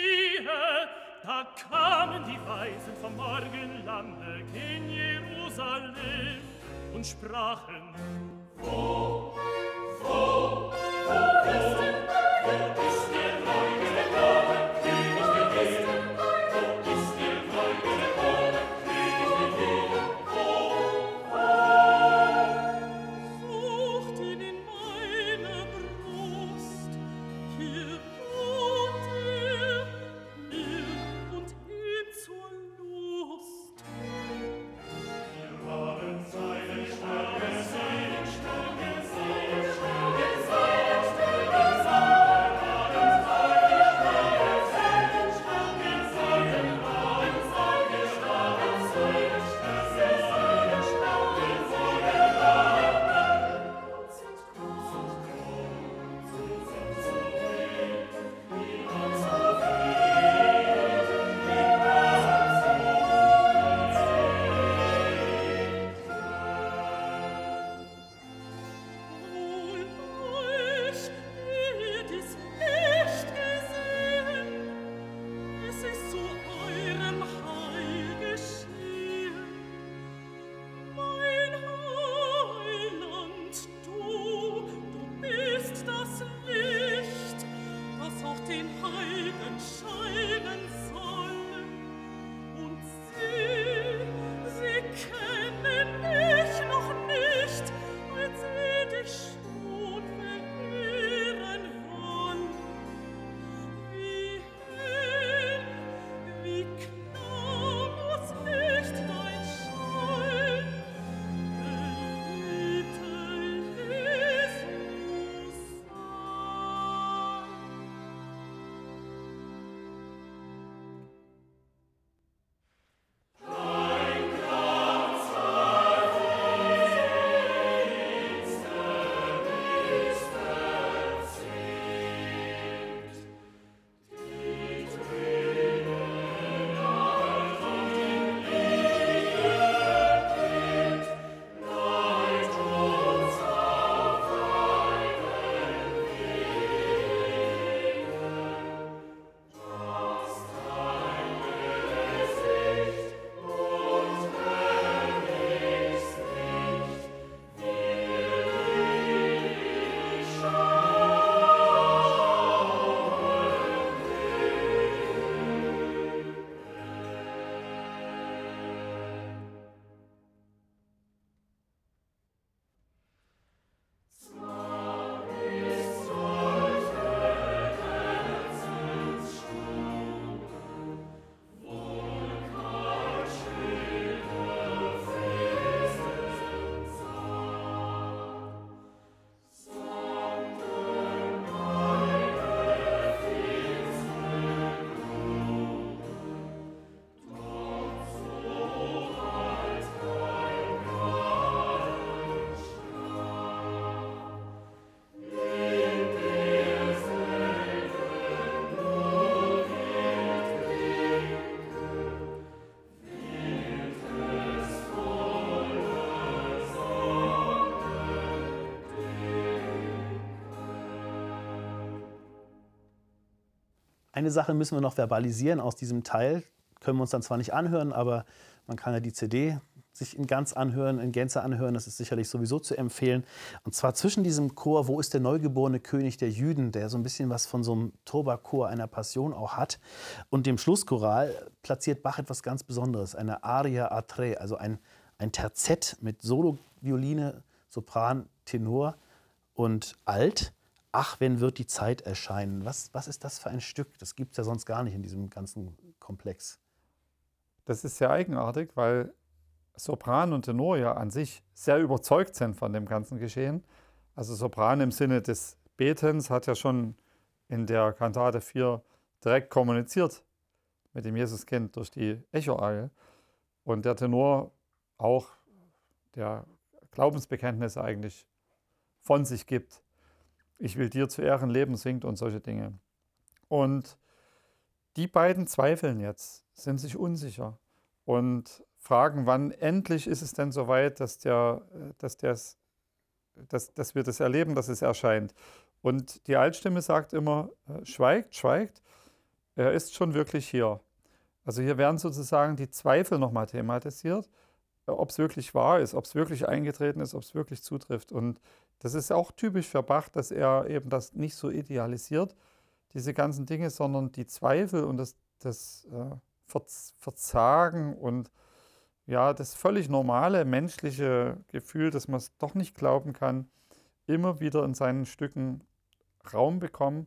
da kamen die Weisen vom Morgenlande in Jerusalem und sprachen, Wo, wo, wo ist Eine Sache müssen wir noch verbalisieren aus diesem Teil. Können wir uns dann zwar nicht anhören, aber man kann ja die CD sich in ganz anhören, in Gänze anhören. Das ist sicherlich sowieso zu empfehlen. Und zwar zwischen diesem Chor, wo ist der neugeborene König der Jüden, der so ein bisschen was von so einem Turba-Chor einer Passion auch hat, und dem Schlusschoral platziert Bach etwas ganz Besonderes, eine Aria a tre, also ein, ein Terzett mit Solo-Violine, Sopran, Tenor und Alt. Ach, wenn wird die Zeit erscheinen. Was, was ist das für ein Stück? Das gibt es ja sonst gar nicht in diesem ganzen Komplex. Das ist sehr eigenartig, weil Sopran und Tenor ja an sich sehr überzeugt sind von dem ganzen Geschehen. Also Sopran im Sinne des Betens hat ja schon in der Kantate 4 direkt kommuniziert mit dem Jesuskind durch die Echoarge. Und der Tenor auch der Glaubensbekenntnisse eigentlich von sich gibt. Ich will dir zu Ehren leben singt und solche Dinge. Und die beiden zweifeln jetzt, sind sich unsicher und fragen, wann endlich ist es denn soweit, dass, der, dass, dass, dass wir das erleben, dass es erscheint. Und die Altstimme sagt immer, äh, schweigt, schweigt, er ist schon wirklich hier. Also hier werden sozusagen die Zweifel nochmal thematisiert, ob es wirklich wahr ist, ob es wirklich eingetreten ist, ob es wirklich zutrifft. Und das ist auch typisch für Bach, dass er eben das nicht so idealisiert, diese ganzen Dinge, sondern die Zweifel und das, das äh, Verzagen und ja, das völlig normale menschliche Gefühl, dass man es doch nicht glauben kann, immer wieder in seinen Stücken Raum bekommen,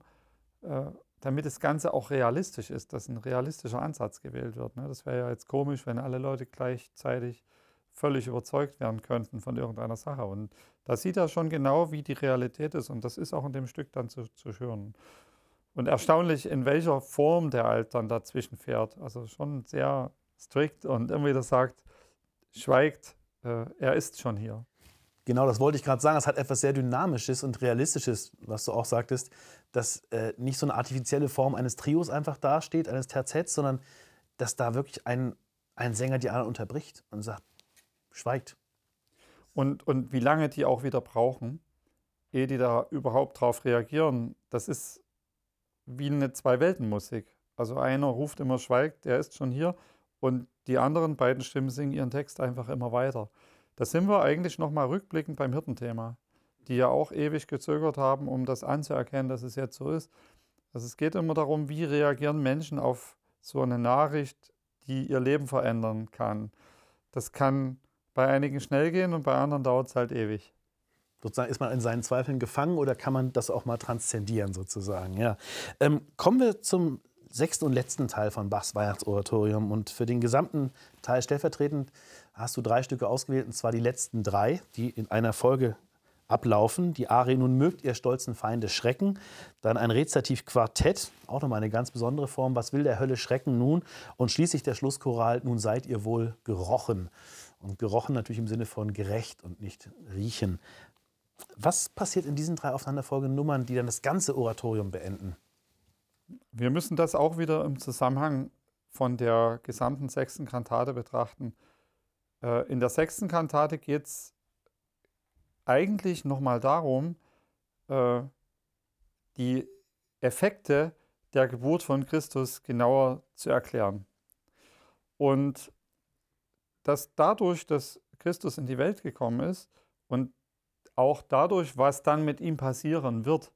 äh, damit das Ganze auch realistisch ist, dass ein realistischer Ansatz gewählt wird. Ne? Das wäre ja jetzt komisch, wenn alle Leute gleichzeitig völlig überzeugt werden könnten von irgendeiner Sache. Und da sieht er schon genau, wie die Realität ist. Und das ist auch in dem Stück dann zu, zu hören. Und erstaunlich, in welcher Form der Alt dann dazwischen fährt. Also schon sehr strikt und immer wieder sagt, schweigt, äh, er ist schon hier. Genau, das wollte ich gerade sagen. Es hat etwas sehr Dynamisches und Realistisches, was du auch sagtest, dass äh, nicht so eine artifizielle Form eines Trios einfach dasteht, eines Terzets, sondern dass da wirklich ein, ein Sänger die anderen unterbricht und sagt, schweigt. Und, und wie lange die auch wieder brauchen, ehe die da überhaupt drauf reagieren, das ist wie eine Zwei-Welten-Musik. Also einer ruft immer schweigt, der ist schon hier, und die anderen beiden Stimmen singen ihren Text einfach immer weiter. Da sind wir eigentlich nochmal rückblickend beim Hirtenthema, die ja auch ewig gezögert haben, um das anzuerkennen, dass es jetzt so ist. Also es geht immer darum, wie reagieren Menschen auf so eine Nachricht, die ihr Leben verändern kann. Das kann bei einigen schnell gehen und bei anderen dauert es halt ewig. Sozusagen ist man in seinen Zweifeln gefangen oder kann man das auch mal transzendieren sozusagen? Ja. Ähm, kommen wir zum sechsten und letzten Teil von Bachs Weihnachtsoratorium. Und für den gesamten Teil stellvertretend hast du drei Stücke ausgewählt, und zwar die letzten drei, die in einer Folge ablaufen. Die Arie Nun mögt ihr stolzen Feinde schrecken. Dann ein Rezitativ-Quartett, auch nochmal eine ganz besondere Form. Was will der Hölle schrecken nun? Und schließlich der Schlusschoral, nun seid ihr wohl gerochen. Und gerochen natürlich im Sinne von gerecht und nicht riechen. Was passiert in diesen drei aufeinanderfolgenden Nummern, die dann das ganze Oratorium beenden? Wir müssen das auch wieder im Zusammenhang von der gesamten sechsten Kantate betrachten. Äh, in der sechsten Kantate geht es eigentlich nochmal darum, äh, die Effekte der Geburt von Christus genauer zu erklären. Und dass dadurch, dass Christus in die Welt gekommen ist und auch dadurch, was dann mit ihm passieren wird,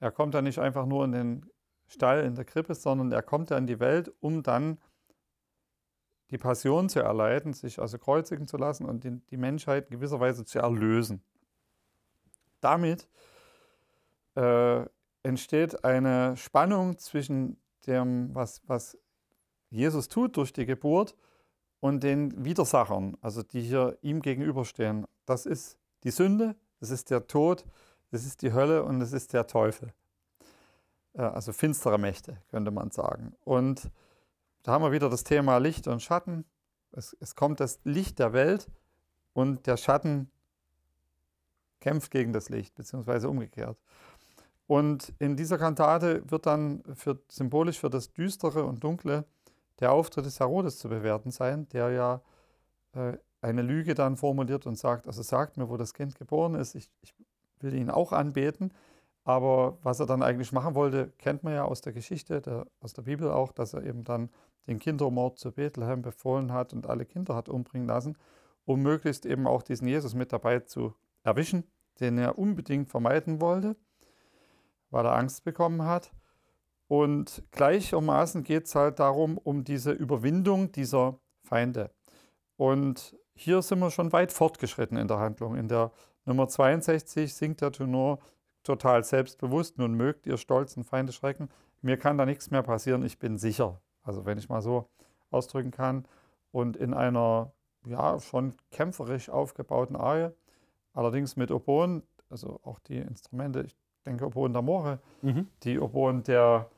er kommt ja nicht einfach nur in den Stall in der Krippe, sondern er kommt ja in die Welt, um dann die Passion zu erleiden, sich also kreuzigen zu lassen und die, die Menschheit in gewisser Weise zu erlösen. Damit äh, entsteht eine Spannung zwischen dem, was, was Jesus tut durch die Geburt und den Widersachern, also die hier ihm gegenüberstehen. Das ist die Sünde, das ist der Tod, das ist die Hölle und das ist der Teufel. Äh, also finstere Mächte, könnte man sagen. Und da haben wir wieder das Thema Licht und Schatten. Es, es kommt das Licht der Welt und der Schatten kämpft gegen das Licht, beziehungsweise umgekehrt. Und in dieser Kantate wird dann für, symbolisch für das Düstere und Dunkle der Auftritt des Herodes zu bewerten sein, der ja äh, eine Lüge dann formuliert und sagt, also sagt mir, wo das Kind geboren ist, ich, ich will ihn auch anbeten. Aber was er dann eigentlich machen wollte, kennt man ja aus der Geschichte, der, aus der Bibel auch, dass er eben dann den Kindermord zu Bethlehem befohlen hat und alle Kinder hat umbringen lassen, um möglichst eben auch diesen Jesus mit dabei zu erwischen, den er unbedingt vermeiden wollte, weil er Angst bekommen hat. Und gleichermaßen geht es halt darum, um diese Überwindung dieser Feinde. Und hier sind wir schon weit fortgeschritten in der Handlung. In der Nummer 62 singt der Tenor total selbstbewusst, nun mögt ihr stolzen Feinde schrecken. Mir kann da nichts mehr passieren, ich bin sicher. Also wenn ich mal so ausdrücken kann. Und in einer ja, schon kämpferisch aufgebauten Arie, allerdings mit Oboen, also auch die Instrumente, ich denke Oboen der More, Mhm. die Oboen der,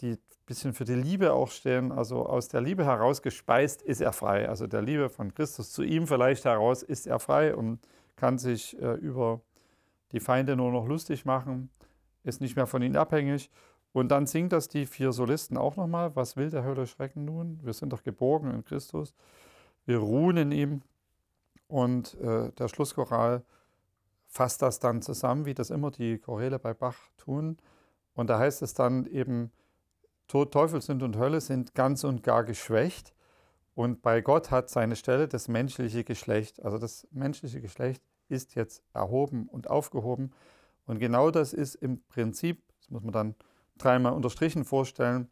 die ein bisschen für die Liebe auch stehen, also aus der Liebe heraus gespeist ist er frei. Also der Liebe von Christus zu ihm vielleicht heraus ist er frei und kann sich äh, über die Feinde nur noch lustig machen, ist nicht mehr von ihnen abhängig. Und dann singt das die vier Solisten auch nochmal. Was will der Hölle Schrecken nun? Wir sind doch geborgen in Christus. Wir ruhen in ihm. Und äh, der Schlusschoral fasst das dann zusammen, wie das immer die Choräle bei Bach tun. Und da heißt es dann eben, Tod, Teufel, Sünd und Hölle sind ganz und gar geschwächt. Und bei Gott hat seine Stelle das menschliche Geschlecht. Also das menschliche Geschlecht ist jetzt erhoben und aufgehoben. Und genau das ist im Prinzip, das muss man dann dreimal unterstrichen vorstellen,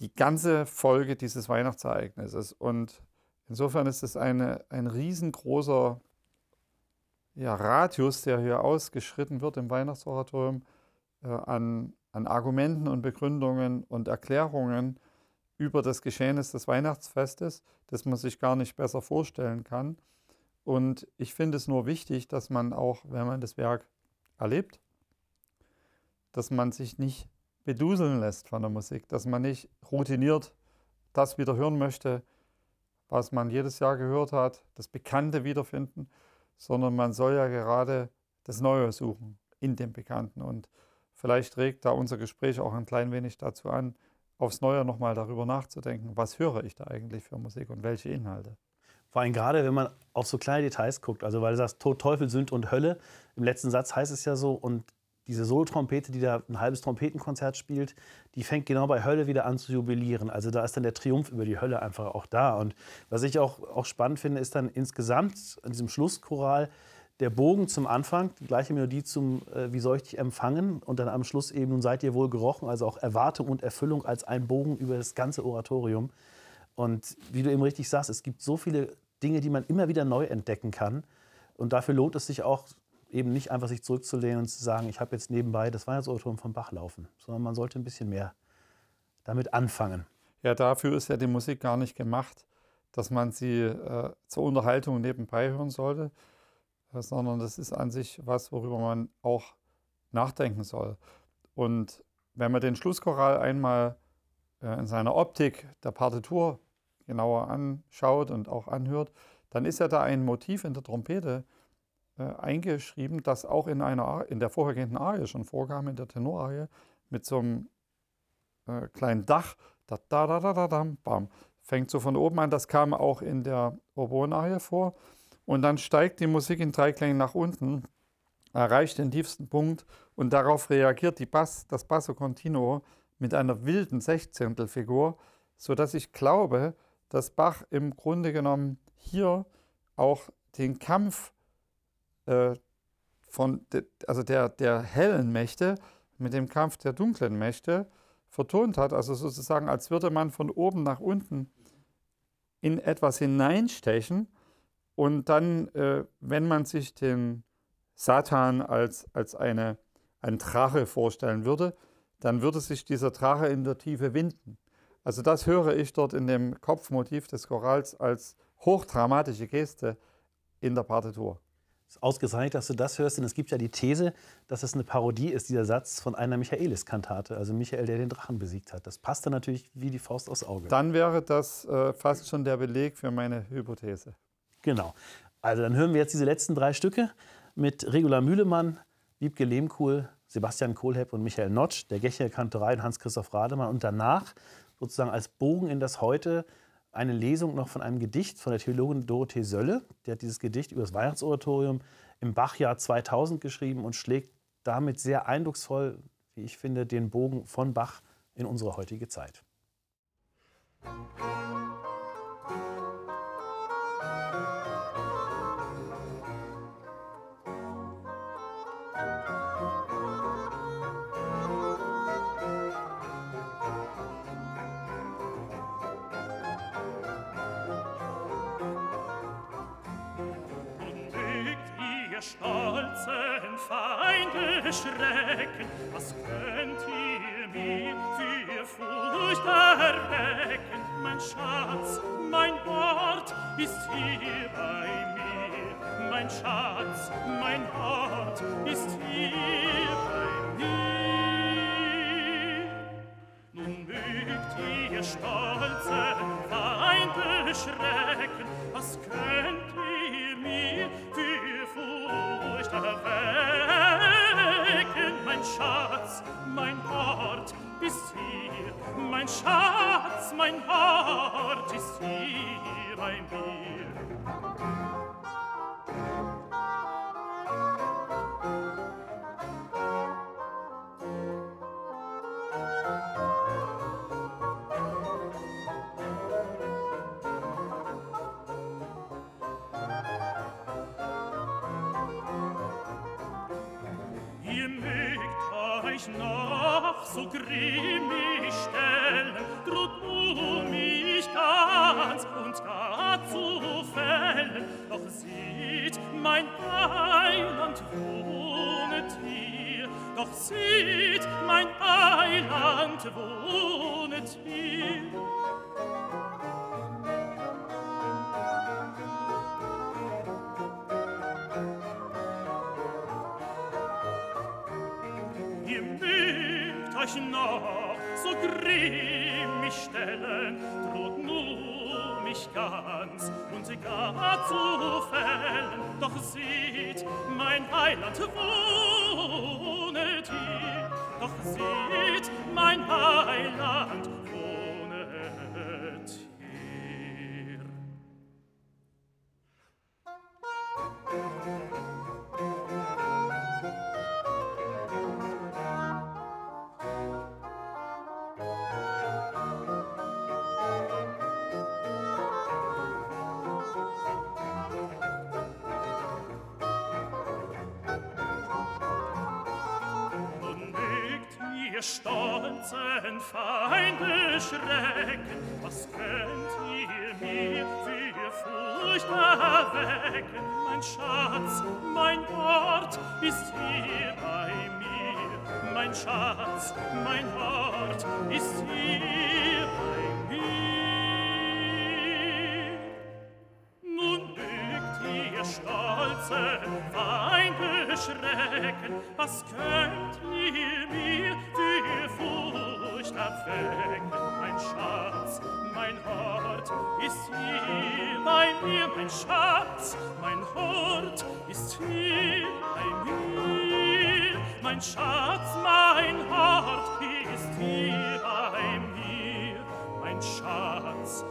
die ganze Folge dieses Weihnachtsereignisses. Und insofern ist es eine, ein riesengroßer ja, Radius, der hier ausgeschritten wird im Weihnachtsoratorium äh, an, an Argumenten und Begründungen und Erklärungen über das Geschehnis des Weihnachtsfestes, das man sich gar nicht besser vorstellen kann. Und ich finde es nur wichtig, dass man auch, wenn man das Werk erlebt, dass man sich nicht beduseln lässt von der Musik, dass man nicht routiniert das wieder hören möchte, was man jedes Jahr gehört hat, das Bekannte wiederfinden, sondern man soll ja gerade das Neue suchen in dem Bekannten. Und vielleicht regt da unser Gespräch auch ein klein wenig dazu an, aufs Neue nochmal darüber nachzudenken, was höre ich da eigentlich für Musik und welche Inhalte. Vor allem gerade, wenn man auf so kleine Details guckt. Also, weil du sagst, Tod, Teufel, Sünd und Hölle. Im letzten Satz heißt es ja so. Und diese Solotrompete, die da ein halbes Trompetenkonzert spielt, die fängt genau bei Hölle wieder an zu jubilieren. Also, da ist dann der Triumph über die Hölle einfach auch da. Und was ich auch, auch spannend finde, ist dann insgesamt in diesem Schlusschoral der Bogen zum Anfang, die gleiche Melodie zum äh, Wie soll ich dich empfangen? Und dann am Schluss eben Nun seid ihr wohl gerochen. Also auch Erwartung und Erfüllung als ein Bogen über das ganze Oratorium. Und wie du eben richtig sagst, es gibt so viele Dinge, die man immer wieder neu entdecken kann. Und dafür lohnt es sich auch eben nicht einfach sich zurückzulehnen und zu sagen, ich habe jetzt nebenbei das Weihnachtsoratorium von Bach laufen, sondern man sollte ein bisschen mehr damit anfangen. Ja, dafür ist ja die Musik gar nicht gemacht, dass man sie äh, zur Unterhaltung nebenbei hören sollte, äh, sondern das ist an sich was, worüber man auch nachdenken soll. Und wenn man den Schlusschoral einmal äh, in seiner Optik der Partitur genauer anschaut und auch anhört, dann ist ja da ein Motiv in der Trompete äh, eingeschrieben, das auch in, einer, in der vorhergehenden Arie schon vorkam, in der Tenorarie, mit so einem äh, kleinen Dach, da, da, da, da, da, dam, bam. Fängt so von oben an, das kam auch in der Oboenarie vor. Und dann steigt die Musik in Dreiklängen nach unten, erreicht den tiefsten Punkt und darauf reagiert die Bass, das Basso Continuo mit einer wilden Sechzehntelfigur, sodass ich glaube, dass Bach im Grunde genommen hier auch den Kampf äh, von, de, also der, der hellen Mächte mit dem Kampf der dunklen Mächte vertont hat. Also sozusagen, als würde man von oben nach unten in etwas hineinstechen und dann, äh, wenn man sich den Satan als, als eine, ein Drache vorstellen würde, dann würde sich dieser Drache in der Tiefe winden. Also das höre ich dort in dem Kopfmotiv des Chorals als hochdramatische Geste in der Partitur. Es ist ausgezeichnet, dass du das hörst, denn es gibt ja die These, dass es eine Parodie ist, dieser Satz von einer Michaelis-Kantate, also Michael, der den Drachen besiegt hat. Das passt dann natürlich wie die Faust aufs Auge. Dann wäre das äh, fast schon der Beleg für meine Hypothese. Genau. Also dann hören wir jetzt diese letzten drei Stücke mit Regula Mühlemann, Wiebke Lehmkuhl, Sebastian Kohlhepp und Michael Notsch, der Gecher Kantorei und Hans-Christoph Rademann. Und danach sozusagen als Bogen in das Heute eine Lesung noch von einem Gedicht von der Theologin Dorothee Sölle. Die hat dieses Gedicht über das Weihnachtsoratorium im Bachjahr 2000 geschrieben und schlägt damit sehr eindrucksvoll, wie ich finde, den Bogen von Bach in unsere heutige Zeit. Legt feinde schrecken was könnt ihr mir für furcht erwecken? Mein schatz mein wort ist hier bei mir. Mein schatz mein wort ist hier bei mir. Nun mögt ihr stolze feinde schrecken was könnt Schatz, mein Hort ist hier, mein Schatz, mein Hort ist hier bei mir. zu grimmig stellen, drut um mich ganz und gar zu fällen. Doch sieht mein Heiland wohnet hier, doch sieht mein Heiland wohnet hier. Euch noch so grimmig stellen, droht nur mich ganz und gar zu fällen. Doch seht, mein Heiland wohnet hier. Doch seht, mein Heiland stolzen Feinde schrecken, was könnt ihr mir für Furcht erwecken? Mein Schatz, mein Wort ist hier bei mir, mein Schatz, mein Wort ist hier bei mir. Nun bügt ihr stolzen Feinde schrecken, was könnt ihr perfekt, mein Schatz, mein Hort ist hier bei mir, mein Schatz, mein Hort ist hier bei mir, mein Schatz, mein Hort ist hier bei mir, mein Schatz,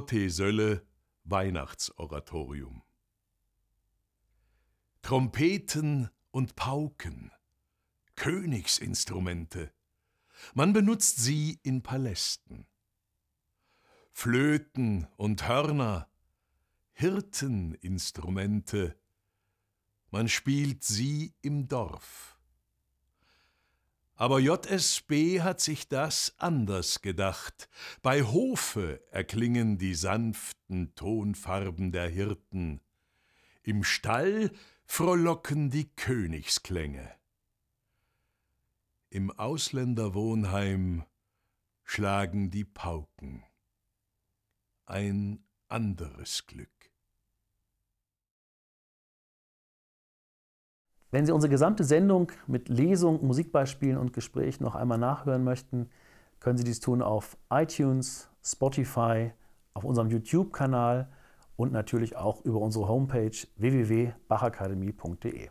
Dorothee Sölle Weihnachtsoratorium. Trompeten und Pauken, Königsinstrumente, man benutzt sie in Palästen. Flöten und Hörner, Hirteninstrumente, man spielt sie im Dorf. Aber JSB hat sich das anders gedacht. Bei Hofe erklingen die sanften Tonfarben der Hirten. Im Stall frohlocken die Königsklänge. Im Ausländerwohnheim schlagen die Pauken. Ein anderes Glück. Wenn Sie unsere gesamte Sendung mit Lesung, Musikbeispielen und Gespräch noch einmal nachhören möchten, können Sie dies tun auf iTunes, Spotify, auf unserem YouTube-Kanal und natürlich auch über unsere Homepage www.bachakademie.de.